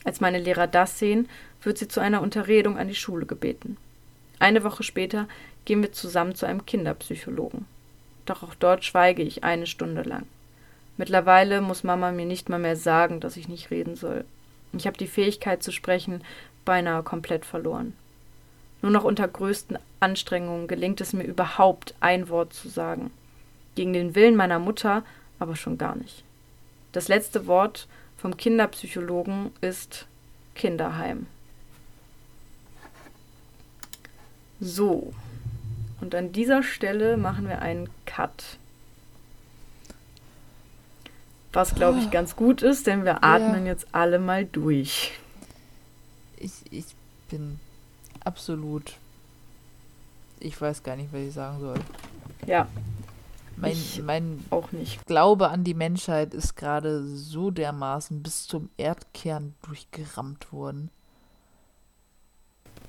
Als meine Lehrer das sehen, wird sie zu einer Unterredung an die Schule gebeten. Eine Woche später gehen wir zusammen zu einem Kinderpsychologen. Doch auch dort schweige ich eine Stunde lang. Mittlerweile muss Mama mir nicht mal mehr sagen, dass ich nicht reden soll. Ich habe die Fähigkeit zu sprechen beinahe komplett verloren. Nur noch unter größten Anstrengungen gelingt es mir überhaupt, ein Wort zu sagen. Gegen den Willen meiner Mutter aber schon gar nicht. Das letzte Wort vom Kinderpsychologen ist Kinderheim. So. Und an dieser Stelle machen wir einen Cut. Was, glaube ich, ganz gut ist, denn wir atmen ja. jetzt alle mal durch. Ich, ich bin absolut. Ich weiß gar nicht, was ich sagen soll. Ja. Mein, ich mein auch nicht. Glaube an die Menschheit ist gerade so dermaßen bis zum Erdkern durchgerammt worden.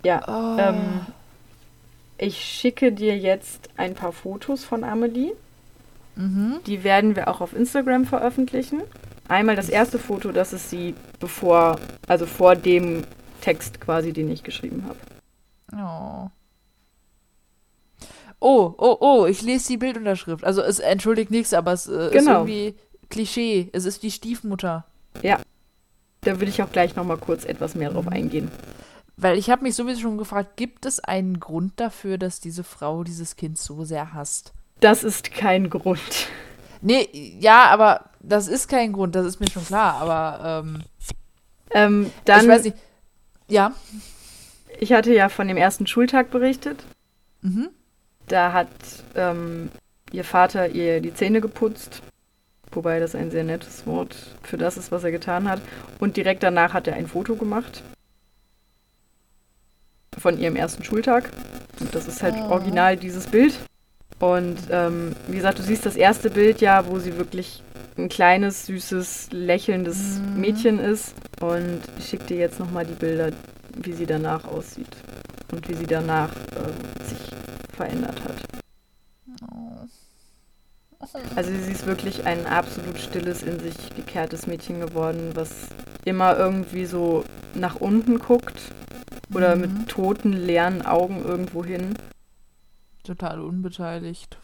Ja. Oh. Ähm, ich schicke dir jetzt ein paar Fotos von Amelie. Mhm. Die werden wir auch auf Instagram veröffentlichen. Einmal das erste Foto, das ist sie bevor, also vor dem Text quasi, den ich geschrieben habe. Oh. Oh, oh, oh, ich lese die Bildunterschrift. Also es entschuldigt nichts, aber es äh, genau. ist irgendwie Klischee. Es ist die Stiefmutter. Ja. Da will ich auch gleich nochmal kurz etwas mehr drauf eingehen. Weil ich habe mich sowieso schon gefragt, gibt es einen Grund dafür, dass diese Frau dieses Kind so sehr hasst? Das ist kein Grund. Nee, ja, aber das ist kein Grund, das ist mir schon klar, aber ähm, ähm, dann. Ich weiß nicht. Ja. Ich hatte ja von dem ersten Schultag berichtet. Mhm. Da hat ähm, ihr Vater ihr die Zähne geputzt. Wobei das ein sehr nettes Wort für das ist, was er getan hat. Und direkt danach hat er ein Foto gemacht. Von ihrem ersten Schultag. Und das ist halt Oh. original dieses Bild. Und ähm, wie gesagt, du siehst das erste Bild ja, wo sie wirklich ein kleines, süßes, lächelndes Mhm. Mädchen ist. Und ich schicke dir jetzt nochmal die Bilder, wie sie danach aussieht. Und wie sie danach ähm, sich verändert hat. Also sie ist wirklich ein absolut stilles, in sich gekehrtes Mädchen geworden, was immer irgendwie so nach unten guckt oder Mhm. mit toten, leeren Augen irgendwo hin. Total unbeteiligt.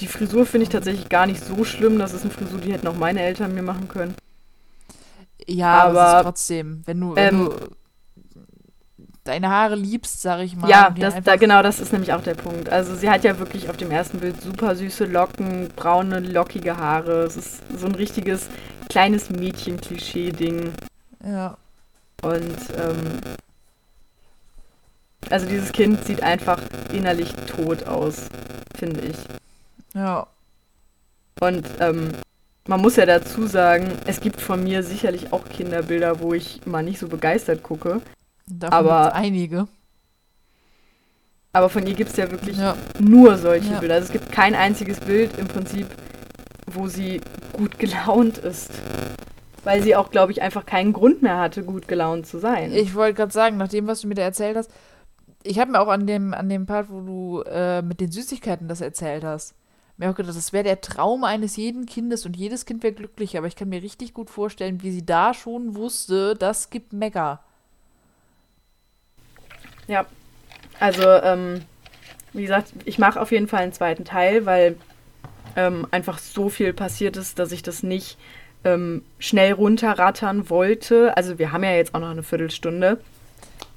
Die Frisur finde ich tatsächlich gar nicht so schlimm. Das ist eine Frisur, die hätten auch meine Eltern mir machen können. Ja, aber, Aber, ist trotzdem, wenn du, wenn ähm, du deine Haare liebst, sag ich mal. ja, das, da, genau das ist nämlich auch der Punkt. Also sie hat ja wirklich auf dem ersten Bild super süße Locken, braune, lockige Haare. Es ist so ein richtiges kleines Mädchen-Klischee-Ding. Ja, Und ähm, also dieses Kind sieht einfach innerlich tot aus, finde ich. ja. Und ähm, man muss ja dazu sagen, es gibt von mir sicherlich auch Kinderbilder, wo ich mal nicht so begeistert gucke. Davon Aber- einige. Aber von ihr gibt es ja wirklich Ja, nur solche Ja. Bilder. Also es gibt kein einziges Bild im Prinzip, wo sie gut gelaunt ist. Weil sie auch, glaube ich, einfach keinen Grund mehr hatte, gut gelaunt zu sein. ich wollte gerade sagen, nach dem, was du mir da erzählt hast, ich habe mir auch an dem, an dem Part, wo du äh, mit den Süßigkeiten das erzählt hast, mir auch gedacht, das wäre der Traum eines jeden Kindes und jedes Kind wäre glücklich, aber ich kann mir richtig gut vorstellen, wie sie da schon wusste, das gibt Mega. Ja, also ähm, wie gesagt, ich mache auf jeden Fall einen zweiten Teil, weil ähm, einfach so viel passiert ist, dass ich das nicht ähm, schnell runterrattern wollte. Also wir haben ja jetzt auch noch eine Viertelstunde.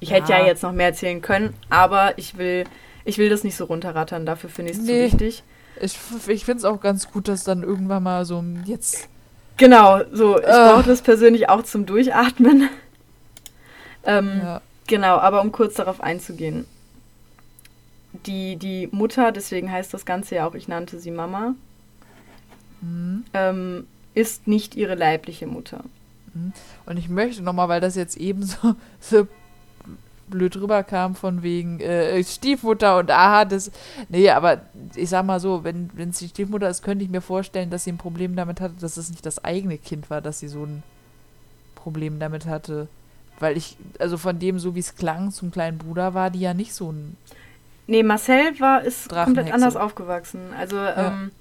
Ich hätte ja Ja. jetzt noch mehr erzählen können, aber ich will, ich will das nicht so runterrattern. Dafür finde ich es Nee. zu wichtig. Ich, ich finde es auch ganz gut, dass dann irgendwann mal so jetzt. Genau, so ich Äh. brauche das persönlich auch zum Durchatmen. ähm, Ja. Genau, aber um kurz darauf einzugehen. Die, die Mutter, deswegen heißt das Ganze ja auch, ich nannte sie Mama, Mhm. ähm, ist nicht ihre leibliche Mutter. Und ich möchte nochmal, weil das jetzt eben so, so blöd rüberkam von wegen äh, Stiefmutter und aha, das. Nee, aber ich sag mal so, wenn es die Stiefmutter ist, könnte ich mir vorstellen, dass sie ein Problem damit hatte, dass es nicht das eigene Kind war, dass sie so ein Problem damit hatte. Weil ich, also von dem, so wie es klang, zum kleinen Bruder war die ja nicht so ein. Nee, Marcel war, ist komplett anders aufgewachsen. Also, ähm,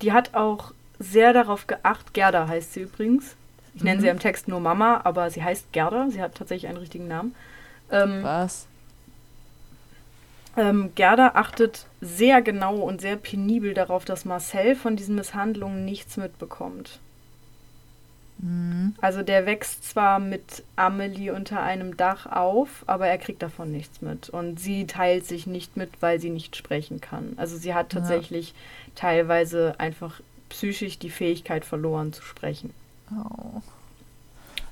die hat auch sehr darauf geachtet, Gerda heißt sie übrigens. Ich nenne Mhm. sie im Text nur Mama, aber sie heißt Gerda, sie hat tatsächlich einen richtigen Namen. Ähm, Was? Ähm, Gerda achtet sehr genau und sehr penibel darauf, dass Marcel von diesen Misshandlungen nichts mitbekommt. Mhm. Also der wächst zwar mit Amelie unter einem Dach auf, aber er kriegt davon nichts mit. Und sie teilt sich nicht mit, weil sie nicht sprechen kann. Also sie hat Ja. tatsächlich teilweise einfach psychisch die Fähigkeit verloren zu sprechen. Oh,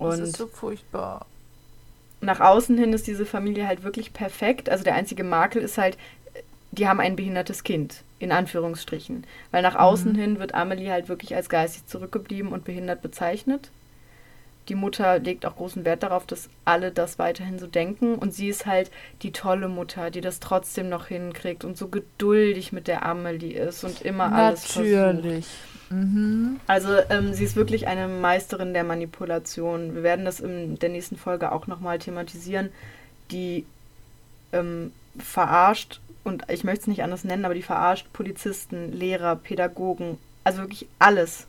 das Und ist so furchtbar. nach außen hin ist diese Familie halt wirklich perfekt. Also der einzige Makel ist halt, die haben ein behindertes Kind, in Anführungsstrichen. Weil nach außen Mhm. hin wird Amelie halt wirklich als geistig zurückgeblieben und behindert bezeichnet. Die Mutter legt auch großen Wert darauf, dass alle das weiterhin so denken. Und sie ist halt die tolle Mutter, die das trotzdem noch hinkriegt und so geduldig mit der Amelie ist und immer alles versucht. Natürlich. Mhm. Also ähm, sie ist wirklich eine Meisterin der Manipulation. Wir werden das in der nächsten Folge auch nochmal thematisieren. Die ähm, verarscht, und ich möchte es nicht anders nennen, aber die verarscht Polizisten, Lehrer, Pädagogen, also wirklich alles.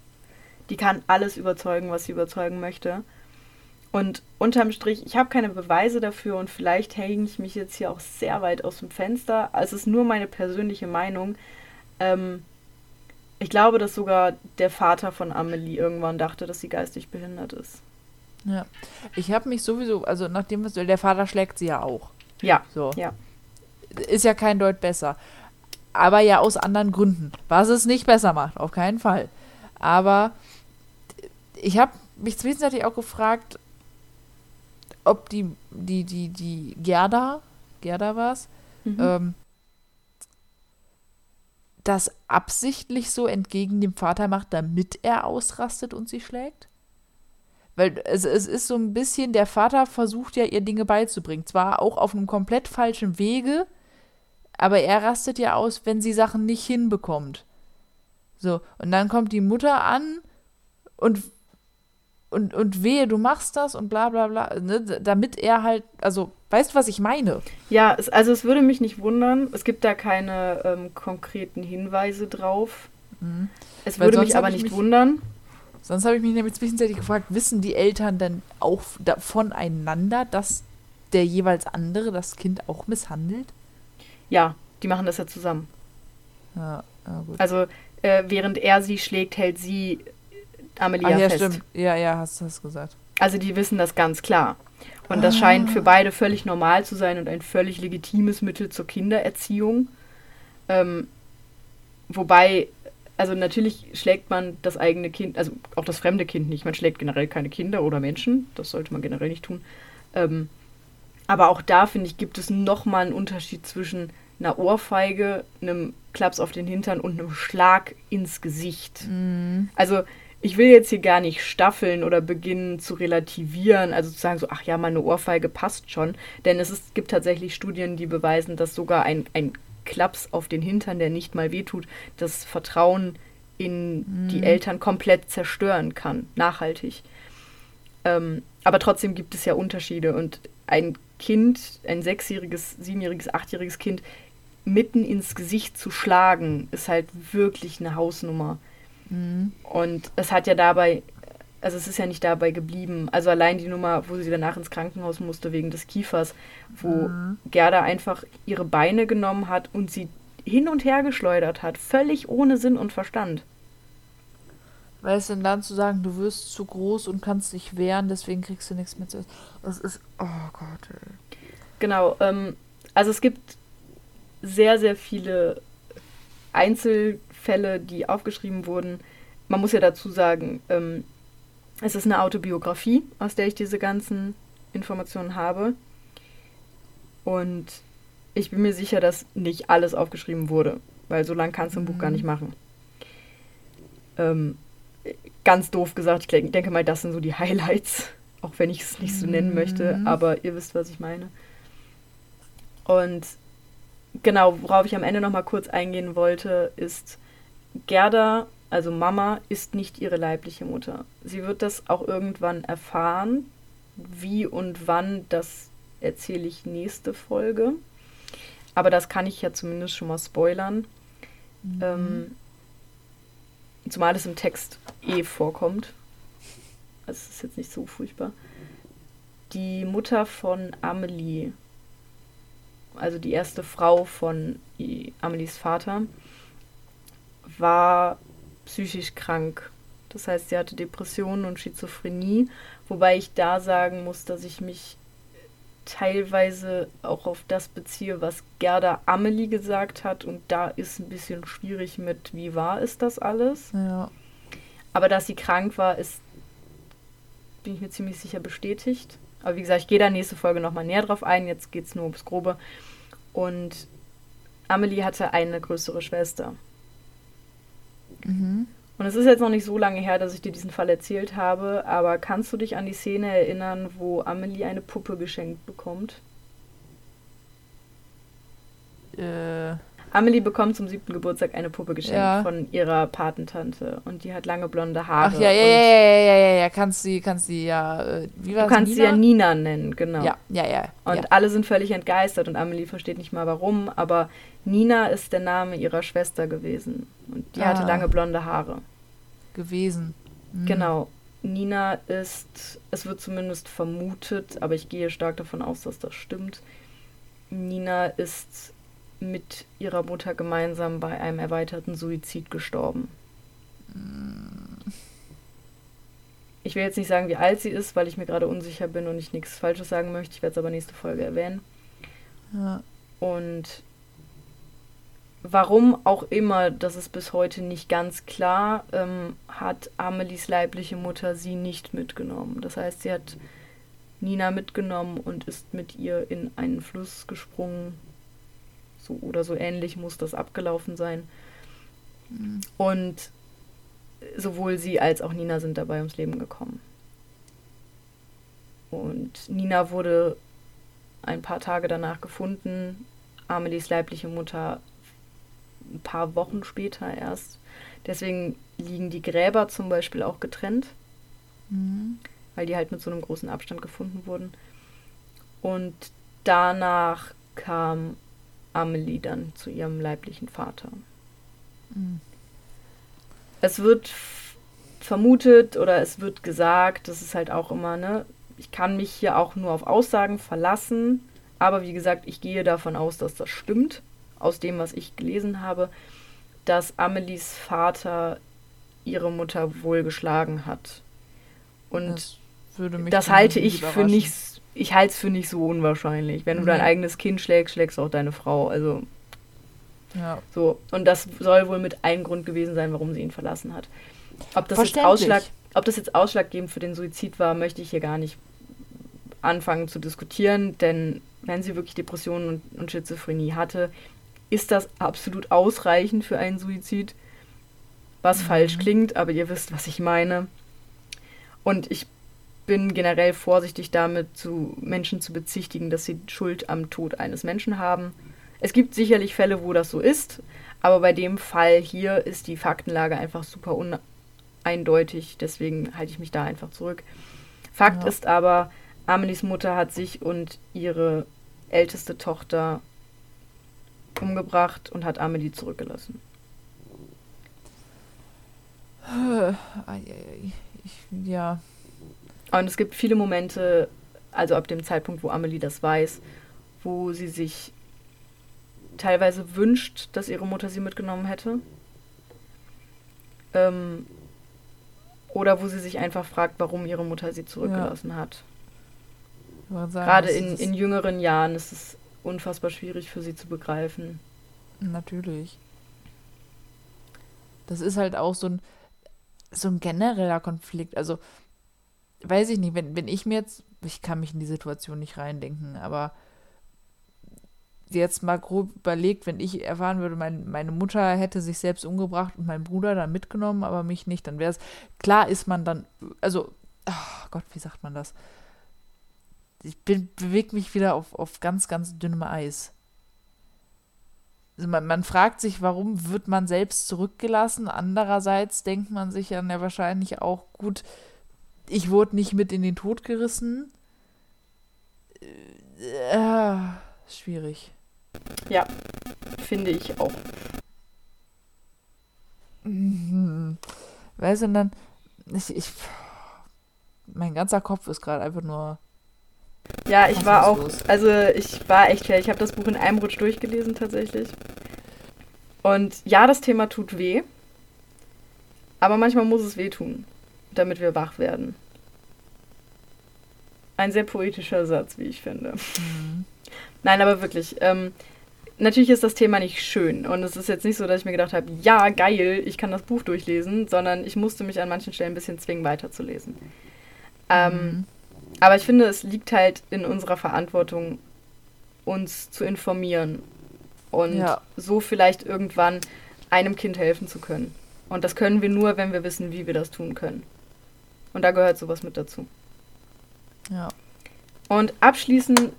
Die kann alles überzeugen, was sie überzeugen möchte. Und unterm Strich, ich habe keine Beweise dafür und vielleicht hänge ich mich jetzt hier auch sehr weit aus dem Fenster. Es ist nur meine persönliche Meinung. Ähm, ich glaube, dass sogar der Vater von Amelie irgendwann dachte, dass sie geistig behindert ist. Ja. Ich habe mich sowieso, also nachdem was der Vater schlägt sie ja auch. Ja, So. Ja. Ist ja kein Deut besser. Aber ja aus anderen Gründen. Was es nicht besser macht, auf keinen Fall. Aber ich habe mich zwischenzeitlich auch gefragt, ob die, die, die, die Gerda, Gerda war es, Mhm. ähm, das absichtlich so entgegen dem Vater macht, damit er ausrastet und sie schlägt? Weil es, es ist so ein bisschen, der Vater versucht ja, ihr Dinge beizubringen. Zwar auch auf einem komplett falschen Wege, aber er rastet ja aus, wenn sie Sachen nicht hinbekommt. So, und dann kommt die Mutter an und, und, und wehe, du machst das und bla bla bla, ne, damit er halt, also, weißt du, was ich meine? Ja, es, also es würde mich nicht wundern. Es gibt da keine ähm, konkreten Hinweise drauf. Mhm. Es würde mich aber nicht mich, wundern. Sonst habe ich mich nämlich zwischenzeitlich gefragt, wissen die Eltern denn auch da, voneinander, dass der jeweils andere das Kind auch misshandelt? Ja, die machen das ja zusammen. Ja, ja gut. Also äh, während er sie schlägt, hält sie Amelia Ach, ja, fest. Stimmt. Ja, ja, hast du das gesagt. Also die wissen das ganz klar. Und ah. das scheint für beide völlig normal zu sein und ein völlig legitimes Mittel zur Kindererziehung. Ähm, wobei, also natürlich schlägt man das eigene Kind, also auch das fremde Kind nicht. Man schlägt generell keine Kinder oder Menschen. Das sollte man generell nicht tun. Ähm, aber auch da, finde ich, gibt es nochmal einen Unterschied zwischen einer Ohrfeige, einem Klaps auf den Hintern und einem Schlag ins Gesicht. Mhm. Also ich will jetzt hier gar nicht staffeln oder beginnen zu relativieren, also zu sagen so, ach ja, meine Ohrfeige passt schon. Denn es ist, gibt tatsächlich Studien, die beweisen, dass sogar ein, ein Klaps auf den Hintern, der nicht mal wehtut, das Vertrauen in mhm. die Eltern komplett zerstören kann, nachhaltig. Ähm, aber trotzdem gibt es ja Unterschiede und ein Kind, ein sechsjähriges, siebenjähriges, achtjähriges Kind mitten ins Gesicht zu schlagen, ist halt wirklich eine Hausnummer. Mhm. Und es hat ja dabei, also es ist ja nicht dabei geblieben. Also allein die Nummer, wo sie danach ins Krankenhaus musste wegen des Kiefers, wo mhm. Gerda einfach ihre Beine genommen hat und sie hin und her geschleudert hat, völlig ohne Sinn und Verstand. Weil es denn dann zu sagen, du wirst zu groß und kannst dich wehren, deswegen kriegst du nichts mit. Das ist, oh Gott. Ey. Genau, ähm, also es gibt sehr, sehr viele Einzelfälle, die aufgeschrieben wurden. Man muss ja dazu sagen, ähm, es ist eine Autobiografie, aus der ich diese ganzen Informationen habe. Und ich bin mir sicher, dass nicht alles aufgeschrieben wurde, weil so lange kannst du ein Buch gar mhm. nicht machen. Ähm, ganz doof gesagt, ich denke mal, das sind so die Highlights, auch wenn ich es nicht so nennen möchte, mhm. aber ihr wisst, was ich meine. Und genau, worauf ich am Ende noch mal kurz eingehen wollte, ist Gerda, also Mama, ist nicht ihre leibliche Mutter. Sie wird das auch irgendwann erfahren. Wie und wann, das erzähle ich nächste Folge. Aber das kann ich ja zumindest schon mal spoilern. Mhm. Ähm, zumal es im Text eh vorkommt. Also es ist jetzt nicht so furchtbar. Die Mutter von Amelie also die erste Frau von Amelies Vater, war psychisch krank. Das heißt, sie hatte Depressionen und Schizophrenie, wobei ich da sagen muss, dass ich mich teilweise auch auf das beziehe, was Gerda Amelie gesagt hat und da ist ein bisschen schwierig mit, wie wahr ist das alles. Ja. Aber dass sie krank war, ist, bin ich mir ziemlich sicher bestätigt. Aber wie gesagt, ich gehe da nächste Folge nochmal näher drauf ein. Jetzt geht es nur ums Grobe. Und Amelie hatte eine größere Schwester. Mhm. Und es ist jetzt noch nicht so lange her, dass ich dir diesen Fall erzählt habe, aber kannst du dich an die Szene erinnern, wo Amelie eine Puppe geschenkt bekommt? Äh. Amelie bekommt zum siebten Geburtstag eine Puppe geschenkt ja. von ihrer Patentante und die hat lange blonde Haare. Ach ja, ja, ja, ja, ja, ja, ja, kannst sie, kannst sie ja, äh, wie war Du kannst Nina? sie ja Nina nennen, genau. Ja, ja, ja. Und ja. alle sind völlig entgeistert und Amelie versteht nicht mal warum, aber Nina ist der Name ihrer Schwester gewesen und die ah. hatte lange blonde Haare. Gewesen. Mhm. Genau. Nina ist, es wird zumindest vermutet, aber ich gehe stark davon aus, dass das stimmt. Nina ist mit ihrer Mutter gemeinsam bei einem erweiterten Suizid gestorben. Ich will jetzt nicht sagen, wie alt sie ist, weil ich mir gerade unsicher bin und ich nichts Falsches sagen möchte. Ich werde es aber nächste Folge erwähnen. Ja. Und warum auch immer, das ist bis heute nicht ganz klar, ähm, hat Amelies leibliche Mutter sie nicht mitgenommen. Das heißt, sie hat Nina mitgenommen und ist mit ihr in einen Fluss gesprungen so oder so ähnlich muss das abgelaufen sein. Mhm. Und sowohl sie als auch Nina sind dabei ums Leben gekommen. Und Nina wurde ein paar Tage danach gefunden. Amelies leibliche Mutter ein paar Wochen später erst. Deswegen liegen die Gräber zum Beispiel auch getrennt, mhm. weil die halt mit so einem großen Abstand gefunden wurden. Und danach kam Amelie dann zu ihrem leiblichen Vater. Mhm. Es wird vermutet oder es wird gesagt, das ist halt auch immer, ne, ich kann mich hier auch nur auf Aussagen verlassen, aber wie gesagt, ich gehe davon aus, dass das stimmt, aus dem, was ich gelesen habe, dass Amelies Vater ihre Mutter wohl geschlagen hat. Und das, das halte ich für nicht, ich halte es für nicht so unwahrscheinlich. Wenn du dein eigenes Kind schlägst, schlägst du auch deine Frau. Also ja. So, und das soll wohl mit ein Grund gewesen sein, warum sie ihn verlassen hat. Ob das, jetzt Ausschlag, ob das jetzt ausschlaggebend für den Suizid war, möchte ich hier gar nicht anfangen zu diskutieren, denn wenn sie wirklich Depressionen und, und Schizophrenie hatte, ist das absolut ausreichend für einen Suizid. Was mhm. falsch klingt, aber ihr wisst, was ich meine. Und ich bin generell vorsichtig damit, zu Menschen zu bezichtigen, dass sie Schuld am Tod eines Menschen haben. Es gibt sicherlich Fälle, wo das so ist, aber bei dem Fall hier ist die Faktenlage einfach super uneindeutig, deswegen halte ich mich da einfach zurück. Fakt ja. ist aber, Amelies Mutter hat sich und ihre älteste Tochter umgebracht und hat Amelie zurückgelassen. Ich, ja. Und es gibt viele Momente, also ab dem Zeitpunkt, wo Amelie das weiß, wo sie sich teilweise wünscht, dass ihre Mutter sie mitgenommen hätte. Ähm, oder wo sie sich einfach fragt, warum ihre Mutter sie zurückgelassen ja. hat. Sagen, Gerade in, in jüngeren Jahren ist es unfassbar schwierig für sie zu begreifen. Natürlich. Das ist halt auch so ein, so ein genereller Konflikt. Also, weiß ich nicht, wenn, wenn ich mir jetzt, ich kann mich in die Situation nicht reindenken, aber jetzt mal grob überlegt, wenn ich erfahren würde, mein, meine Mutter hätte sich selbst umgebracht und mein Bruder dann mitgenommen, aber mich nicht, dann wäre es, klar ist man dann, also, oh Gott, wie sagt man das? Ich bewege mich wieder auf, auf ganz, ganz dünnem Eis. Also man, man fragt sich, warum wird man selbst zurückgelassen? Andererseits denkt man sich dann ja wahrscheinlich auch, gut, ich wurde nicht mit in den Tod gerissen. Äh, äh schwierig. Ja, finde ich auch. Mhm. Weißt du, dann, ich, ich, mein ganzer Kopf ist gerade einfach nur. Ja, ich war auch, also ich war echt fair. Ich habe das Buch in einem Rutsch durchgelesen tatsächlich. Und ja, das Thema tut weh. Aber manchmal muss es wehtun, damit wir wach werden. Ein sehr poetischer Satz, wie ich finde. Mhm. Nein, aber wirklich. Ähm, natürlich ist das Thema nicht schön. Und es ist jetzt nicht so, dass ich mir gedacht habe, ja, geil, ich kann das Buch durchlesen, sondern ich musste mich an manchen Stellen ein bisschen zwingen, weiterzulesen. Ähm, mhm. Aber ich finde, es liegt halt in unserer Verantwortung, uns zu informieren und ja. so vielleicht irgendwann einem Kind helfen zu können. Und das können wir nur, wenn wir wissen, wie wir das tun können. Und da gehört sowas mit dazu. Ja. Und abschließend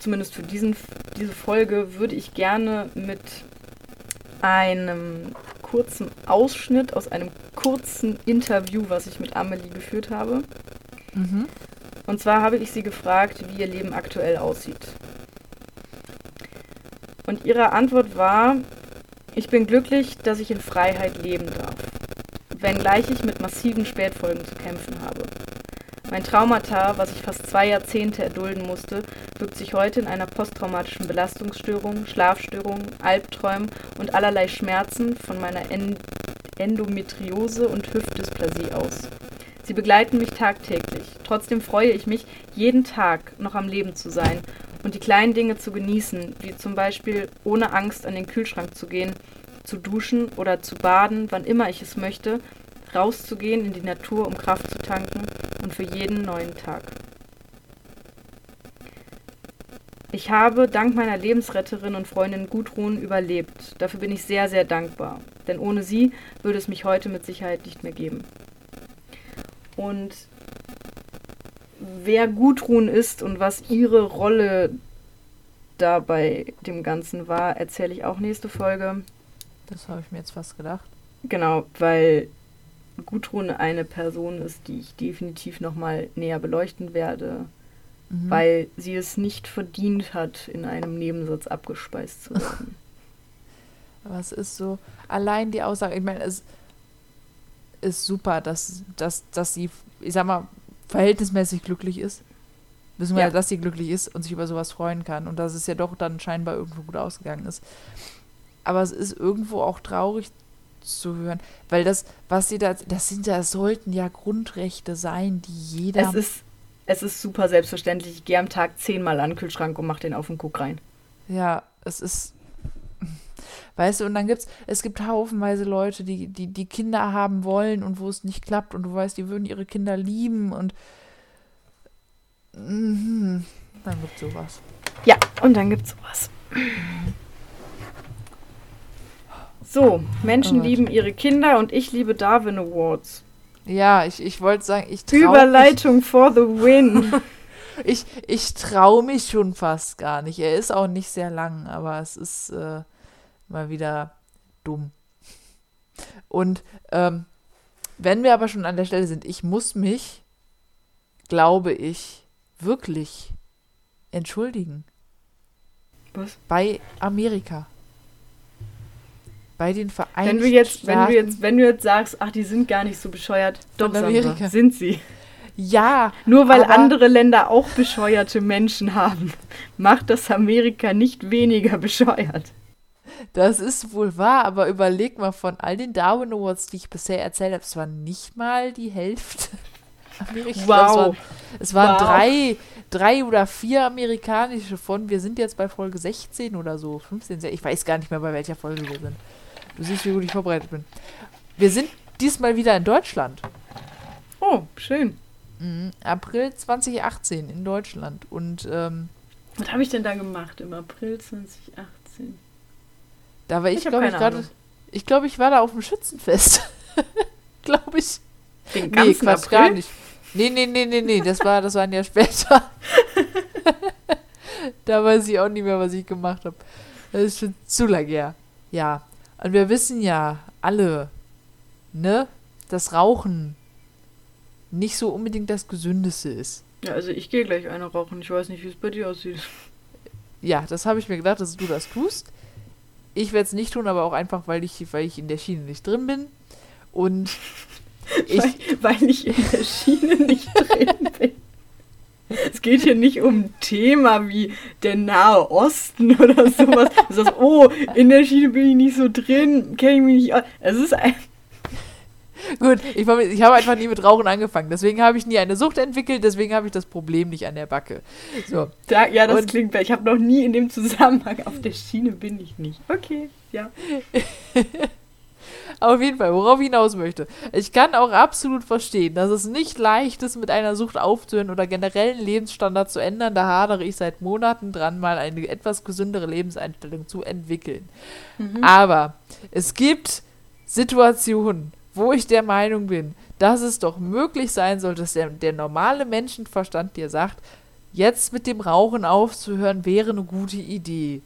zumindest für diesen, diese Folge, würde ich gerne mit einem kurzen Ausschnitt aus einem kurzen Interview, was ich mit Amelie geführt habe. Mhm. Und zwar habe ich sie gefragt, wie ihr Leben aktuell aussieht. Und ihre Antwort war, ich bin glücklich, dass ich in Freiheit leben darf, wenngleich ich mit massiven Spätfolgen zu kämpfen habe. Mein Traumata, was ich fast zwei Jahrzehnte erdulden musste, wirkt sich heute in einer posttraumatischen Belastungsstörung, Schlafstörung, Albträumen und allerlei Schmerzen von meiner Endometriose und Hüftdysplasie aus. Sie begleiten mich tagtäglich. Trotzdem freue ich mich, jeden Tag noch am Leben zu sein und die kleinen Dinge zu genießen, wie zum Beispiel ohne Angst an den Kühlschrank zu gehen, zu duschen oder zu baden, wann immer ich es möchte, rauszugehen in die Natur, um Kraft zu tanken und für jeden neuen Tag. Ich habe dank meiner Lebensretterin und Freundin Gudrun überlebt. Dafür bin ich sehr, sehr dankbar. Denn ohne sie würde es mich heute mit Sicherheit nicht mehr geben. Und wer Gudrun ist und was ihre Rolle da bei dem Ganzen war, erzähle ich auch nächste Folge. Das habe ich mir jetzt fast gedacht. Genau, weil Gudrun eine Person ist, die ich definitiv nochmal näher beleuchten werde, mhm. weil sie es nicht verdient hat, in einem Nebensatz abgespeist zu werden. Aber es ist so, allein die Aussage, ich meine, es ist super, dass, dass, dass sie, ich sag mal, verhältnismäßig glücklich ist. Wissen wir ja, dass sie glücklich ist und sich über sowas freuen kann und dass es ja doch dann scheinbar irgendwo gut ausgegangen ist. Aber es ist irgendwo auch traurig zu hören, weil das, was sie da, das sind ja, sollten ja Grundrechte sein, die jeder. Es ist, es ist super selbstverständlich. Ich gehe am Tag zehnmal an den Kühlschrank und mache den auf und guck rein. Ja, es ist. Weißt du, und dann gibt's, es gibt haufenweise Leute, die, die, die Kinder haben wollen und wo es nicht klappt und du weißt, die würden ihre Kinder lieben und mhm, dann gibt's sowas. Ja, und dann gibt's sowas. So, Menschen oh lieben ihre Kinder und ich liebe Darwin Awards. Ja, ich, ich wollte sagen, ich traue Überleitung mich, for the win. ich ich traue mich schon fast gar nicht. Er ist auch nicht sehr lang, aber es ist äh, mal wieder dumm. Und ähm, wenn wir aber schon an der Stelle sind, ich muss mich, glaube ich, wirklich entschuldigen. Was? Bei Amerika bei den Vereinigten wenn du jetzt, Staaten. Wenn du jetzt, wenn du jetzt sagst, ach, die sind gar nicht so bescheuert, doch, Amerika. sind sie. Ja. Nur weil andere Länder auch bescheuerte Menschen haben, macht das Amerika nicht weniger bescheuert. Das ist wohl wahr, aber überleg mal, von all den Darwin Awards, die ich bisher erzählt habe, es war nicht mal die Hälfte. Amerika. Wow. Es waren, wow. drei, drei oder vier amerikanische von, wir sind jetzt bei Folge 16 oder so, 15, ich weiß gar nicht mehr, bei welcher Folge wir sind. Du siehst, wie gut ich vorbereitet bin. Wir sind diesmal wieder in Deutschland. Oh, schön. Mhm. April 2018 in Deutschland. Und ähm, was habe ich denn da gemacht im April 2018? Da war ich, glaube ich, gerade. Ich glaube, ich war da auf dem Schützenfest. glaube ich. Den ganzen nee, Quatsch, April? gar nicht. Nee, nee, nee, nee, nee, das war, das war ein Jahr später. da weiß ich auch nicht mehr, was ich gemacht habe. Das ist schon zu lange her. Ja, und wir wissen ja alle, ne, dass Rauchen nicht so unbedingt das Gesündeste ist. Ja, also ich gehe gleich eine rauchen. Ich weiß nicht, wie es bei dir aussieht. Ja, das habe ich mir gedacht, dass du das tust. Ich werde es nicht tun, aber auch einfach, weil ich, weil ich in der Schiene nicht drin bin. Und ich. Weil, weil ich in der Schiene nicht drin bin. Es geht hier nicht um ein Thema wie der Nahe Osten oder sowas. Du sagst, oh, in der Schiene bin ich nicht so drin, kenne ich mich nicht aus. Es ist ein. Gut, ich, ich habe einfach nie mit Rauchen angefangen. Deswegen habe ich nie eine Sucht entwickelt, deswegen habe ich das Problem nicht an der Backe. So. Da, ja, das Und, klingt. Ich habe noch nie in dem Zusammenhang auf der Schiene bin ich nicht. Okay, ja. Auf jeden Fall, worauf ich hinaus möchte. Ich kann auch absolut verstehen, dass es nicht leicht ist, mit einer Sucht aufzuhören oder generell einen Lebensstandard zu ändern. Da hadere ich seit Monaten dran, mal eine etwas gesündere Lebenseinstellung zu entwickeln. Mhm. Aber es gibt Situationen, wo ich der Meinung bin, dass es doch möglich sein sollte, dass der, der normale Menschenverstand dir sagt, jetzt mit dem Rauchen aufzuhören, wäre eine gute Idee.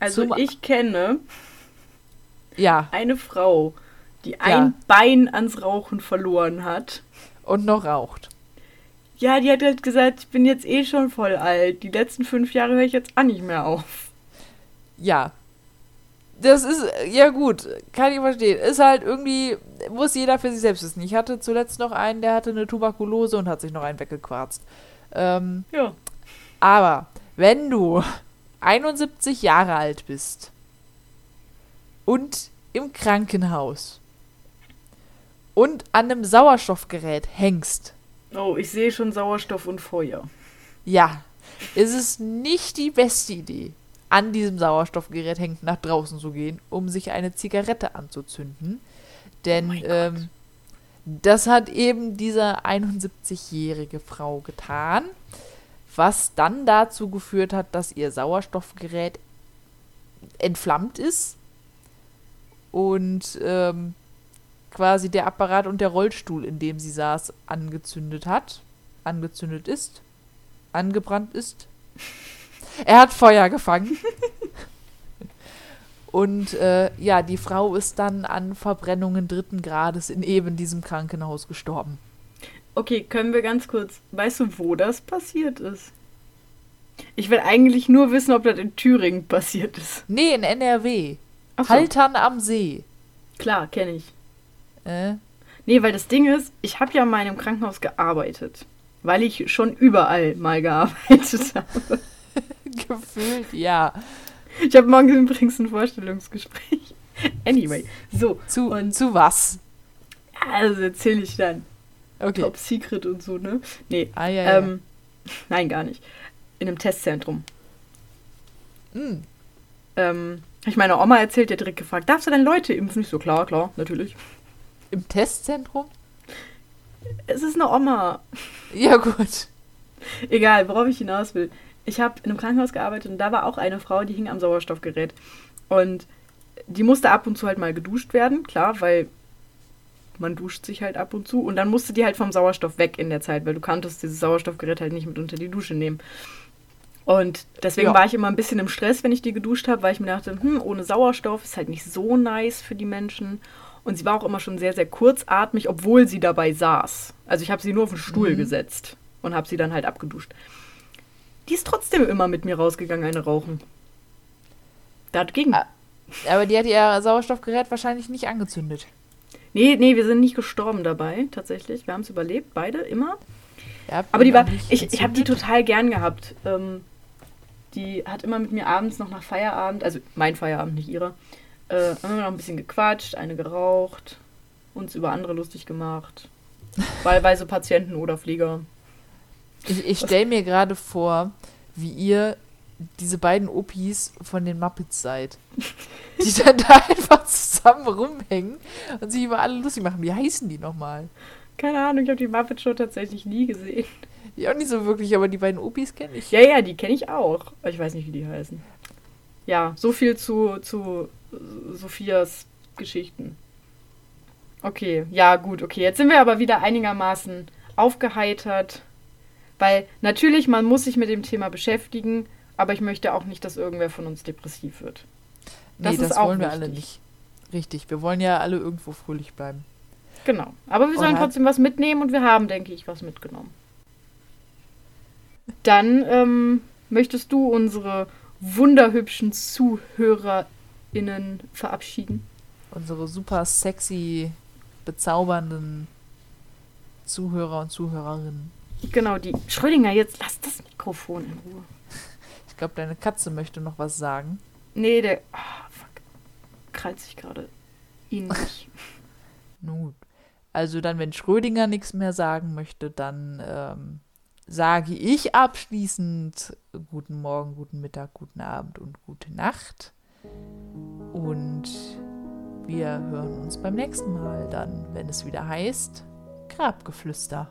Also Zum ich kenne ja. eine Frau, die ja. ein Bein ans Rauchen verloren hat. Und noch raucht. Ja, die hat halt gesagt, ich bin jetzt eh schon voll alt. Die letzten fünf Jahre höre ich jetzt auch nicht mehr auf. Ja. Das ist, ja gut, kann ich verstehen. Ist halt irgendwie, muss jeder für sich selbst wissen. Ich hatte zuletzt noch einen, der hatte eine Tuberkulose und hat sich noch einen weggequarzt. Ähm, ja. Aber, wenn du 71 Jahre alt bist und im Krankenhaus und an einem Sauerstoffgerät hängst. Oh, ich sehe schon Sauerstoff und Feuer. Ja, ist es nicht die beste Idee, an diesem Sauerstoffgerät hängend nach draußen zu gehen, um sich eine Zigarette anzuzünden. Denn oh ähm, das hat eben diese 71-jährige Frau getan. was dann dazu geführt hat, dass ihr Sauerstoffgerät entflammt ist und ähm, quasi der Apparat und der Rollstuhl, in dem sie saß, angezündet hat, angezündet ist, angebrannt ist. Er hat Feuer gefangen. Und äh, ja, die Frau ist dann an Verbrennungen dritten Grades in eben diesem Krankenhaus gestorben. Okay, können wir ganz kurz. Weißt du, wo das passiert ist? Ich will eigentlich nur wissen, ob das in Thüringen passiert ist. Nee, in NRW. Ach so. Haltern am See. Klar, kenne ich. Äh? Nee, weil das Ding ist, ich habe ja mal in einem Krankenhaus gearbeitet. Weil ich schon überall mal gearbeitet habe. Gefühlt, ja. Ich habe morgen übrigens ein Vorstellungsgespräch. Anyway, so. Zu, Und- zu was? Also erzähle ich dann. Okay. Top Secret und so, ne? Nee. Ah, ja, ja. Ähm, nein, gar nicht. In einem Testzentrum. Hm. Ähm, ich meine Oma erzählt, hat direkt gefragt, darfst du denn Leute impfen? Ich so, klar, klar, natürlich. Im Testzentrum? Es ist eine Oma. Ja, gut. Egal, worauf ich hinaus will. Ich habe in einem Krankenhaus gearbeitet und da war auch eine Frau, die hing am Sauerstoffgerät. Und die musste ab und zu halt mal geduscht werden, klar, weil man duscht sich halt ab und zu. Und dann musste die halt vom Sauerstoff weg in der Zeit, weil du kanntest dieses Sauerstoffgerät halt nicht mit unter die Dusche nehmen. Und deswegen Ja. war ich immer ein bisschen im Stress, wenn ich die geduscht habe, weil ich mir dachte, hm, ohne Sauerstoff ist halt nicht so nice für die Menschen. Und sie war auch immer schon sehr, sehr kurzatmig, obwohl sie dabei saß. Also ich habe sie nur auf den Stuhl Mhm. gesetzt und habe sie dann halt abgeduscht. Die ist trotzdem immer mit mir rausgegangen, eine rauchen. Das ging. Ah. Aber die hat ihr Sauerstoffgerät wahrscheinlich nicht angezündet. Nee, nee, wir sind nicht gestorben dabei, tatsächlich. Wir haben es überlebt, beide, immer. Ja, Aber die war, ich, ich habe die total gern gehabt. Ähm, die hat immer mit mir abends noch nach Feierabend, also mein Feierabend, nicht ihrer, äh, haben wir noch ein bisschen gequatscht, eine geraucht, uns über andere lustig gemacht. Wahlweise Patienten oder Pfleger. Ich, ich stelle mir gerade vor, wie ihr diese beiden Opis von den Muppets seid. Die dann da einfach zusammen rumhängen und sich über alle lustig machen. Wie heißen die nochmal? Keine Ahnung, ich habe die Muppet Show tatsächlich nie gesehen. Ja, auch nicht so wirklich, aber die beiden Opis kenne ich. Ja, ja, die kenne ich auch. Aber Ich weiß nicht, wie die heißen. Ja, so viel zu, zu Sophias Geschichten. Okay, ja, gut, okay. Jetzt sind wir aber wieder einigermaßen aufgeheitert. Weil natürlich, man muss sich mit dem Thema beschäftigen, aber ich möchte auch nicht, dass irgendwer von uns depressiv wird. Das nee, ist das auch wollen wir alle nicht. Richtig, wir wollen ja alle irgendwo fröhlich bleiben. Genau. Aber wir sollen Alright. trotzdem was mitnehmen und wir haben, denke ich, was mitgenommen. Dann ähm, möchtest du unsere wunderhübschen ZuhörerInnen verabschieden? Unsere super sexy, bezaubernden Zuhörer und Zuhörerinnen. Genau, die. Schrödinger, jetzt lass das Mikrofon in Ruhe. Ich glaube, deine Katze möchte noch was sagen. Nee, der. Ah, fuck. Krallt sich gerade. Ihn nicht. Nun gut. Also dann, wenn Schrödinger nichts mehr sagen möchte, dann ähm, sage ich abschließend guten Morgen, guten Mittag, guten Abend und gute Nacht. Und wir hören uns beim nächsten Mal dann, wenn es wieder heißt Grabgeflüster.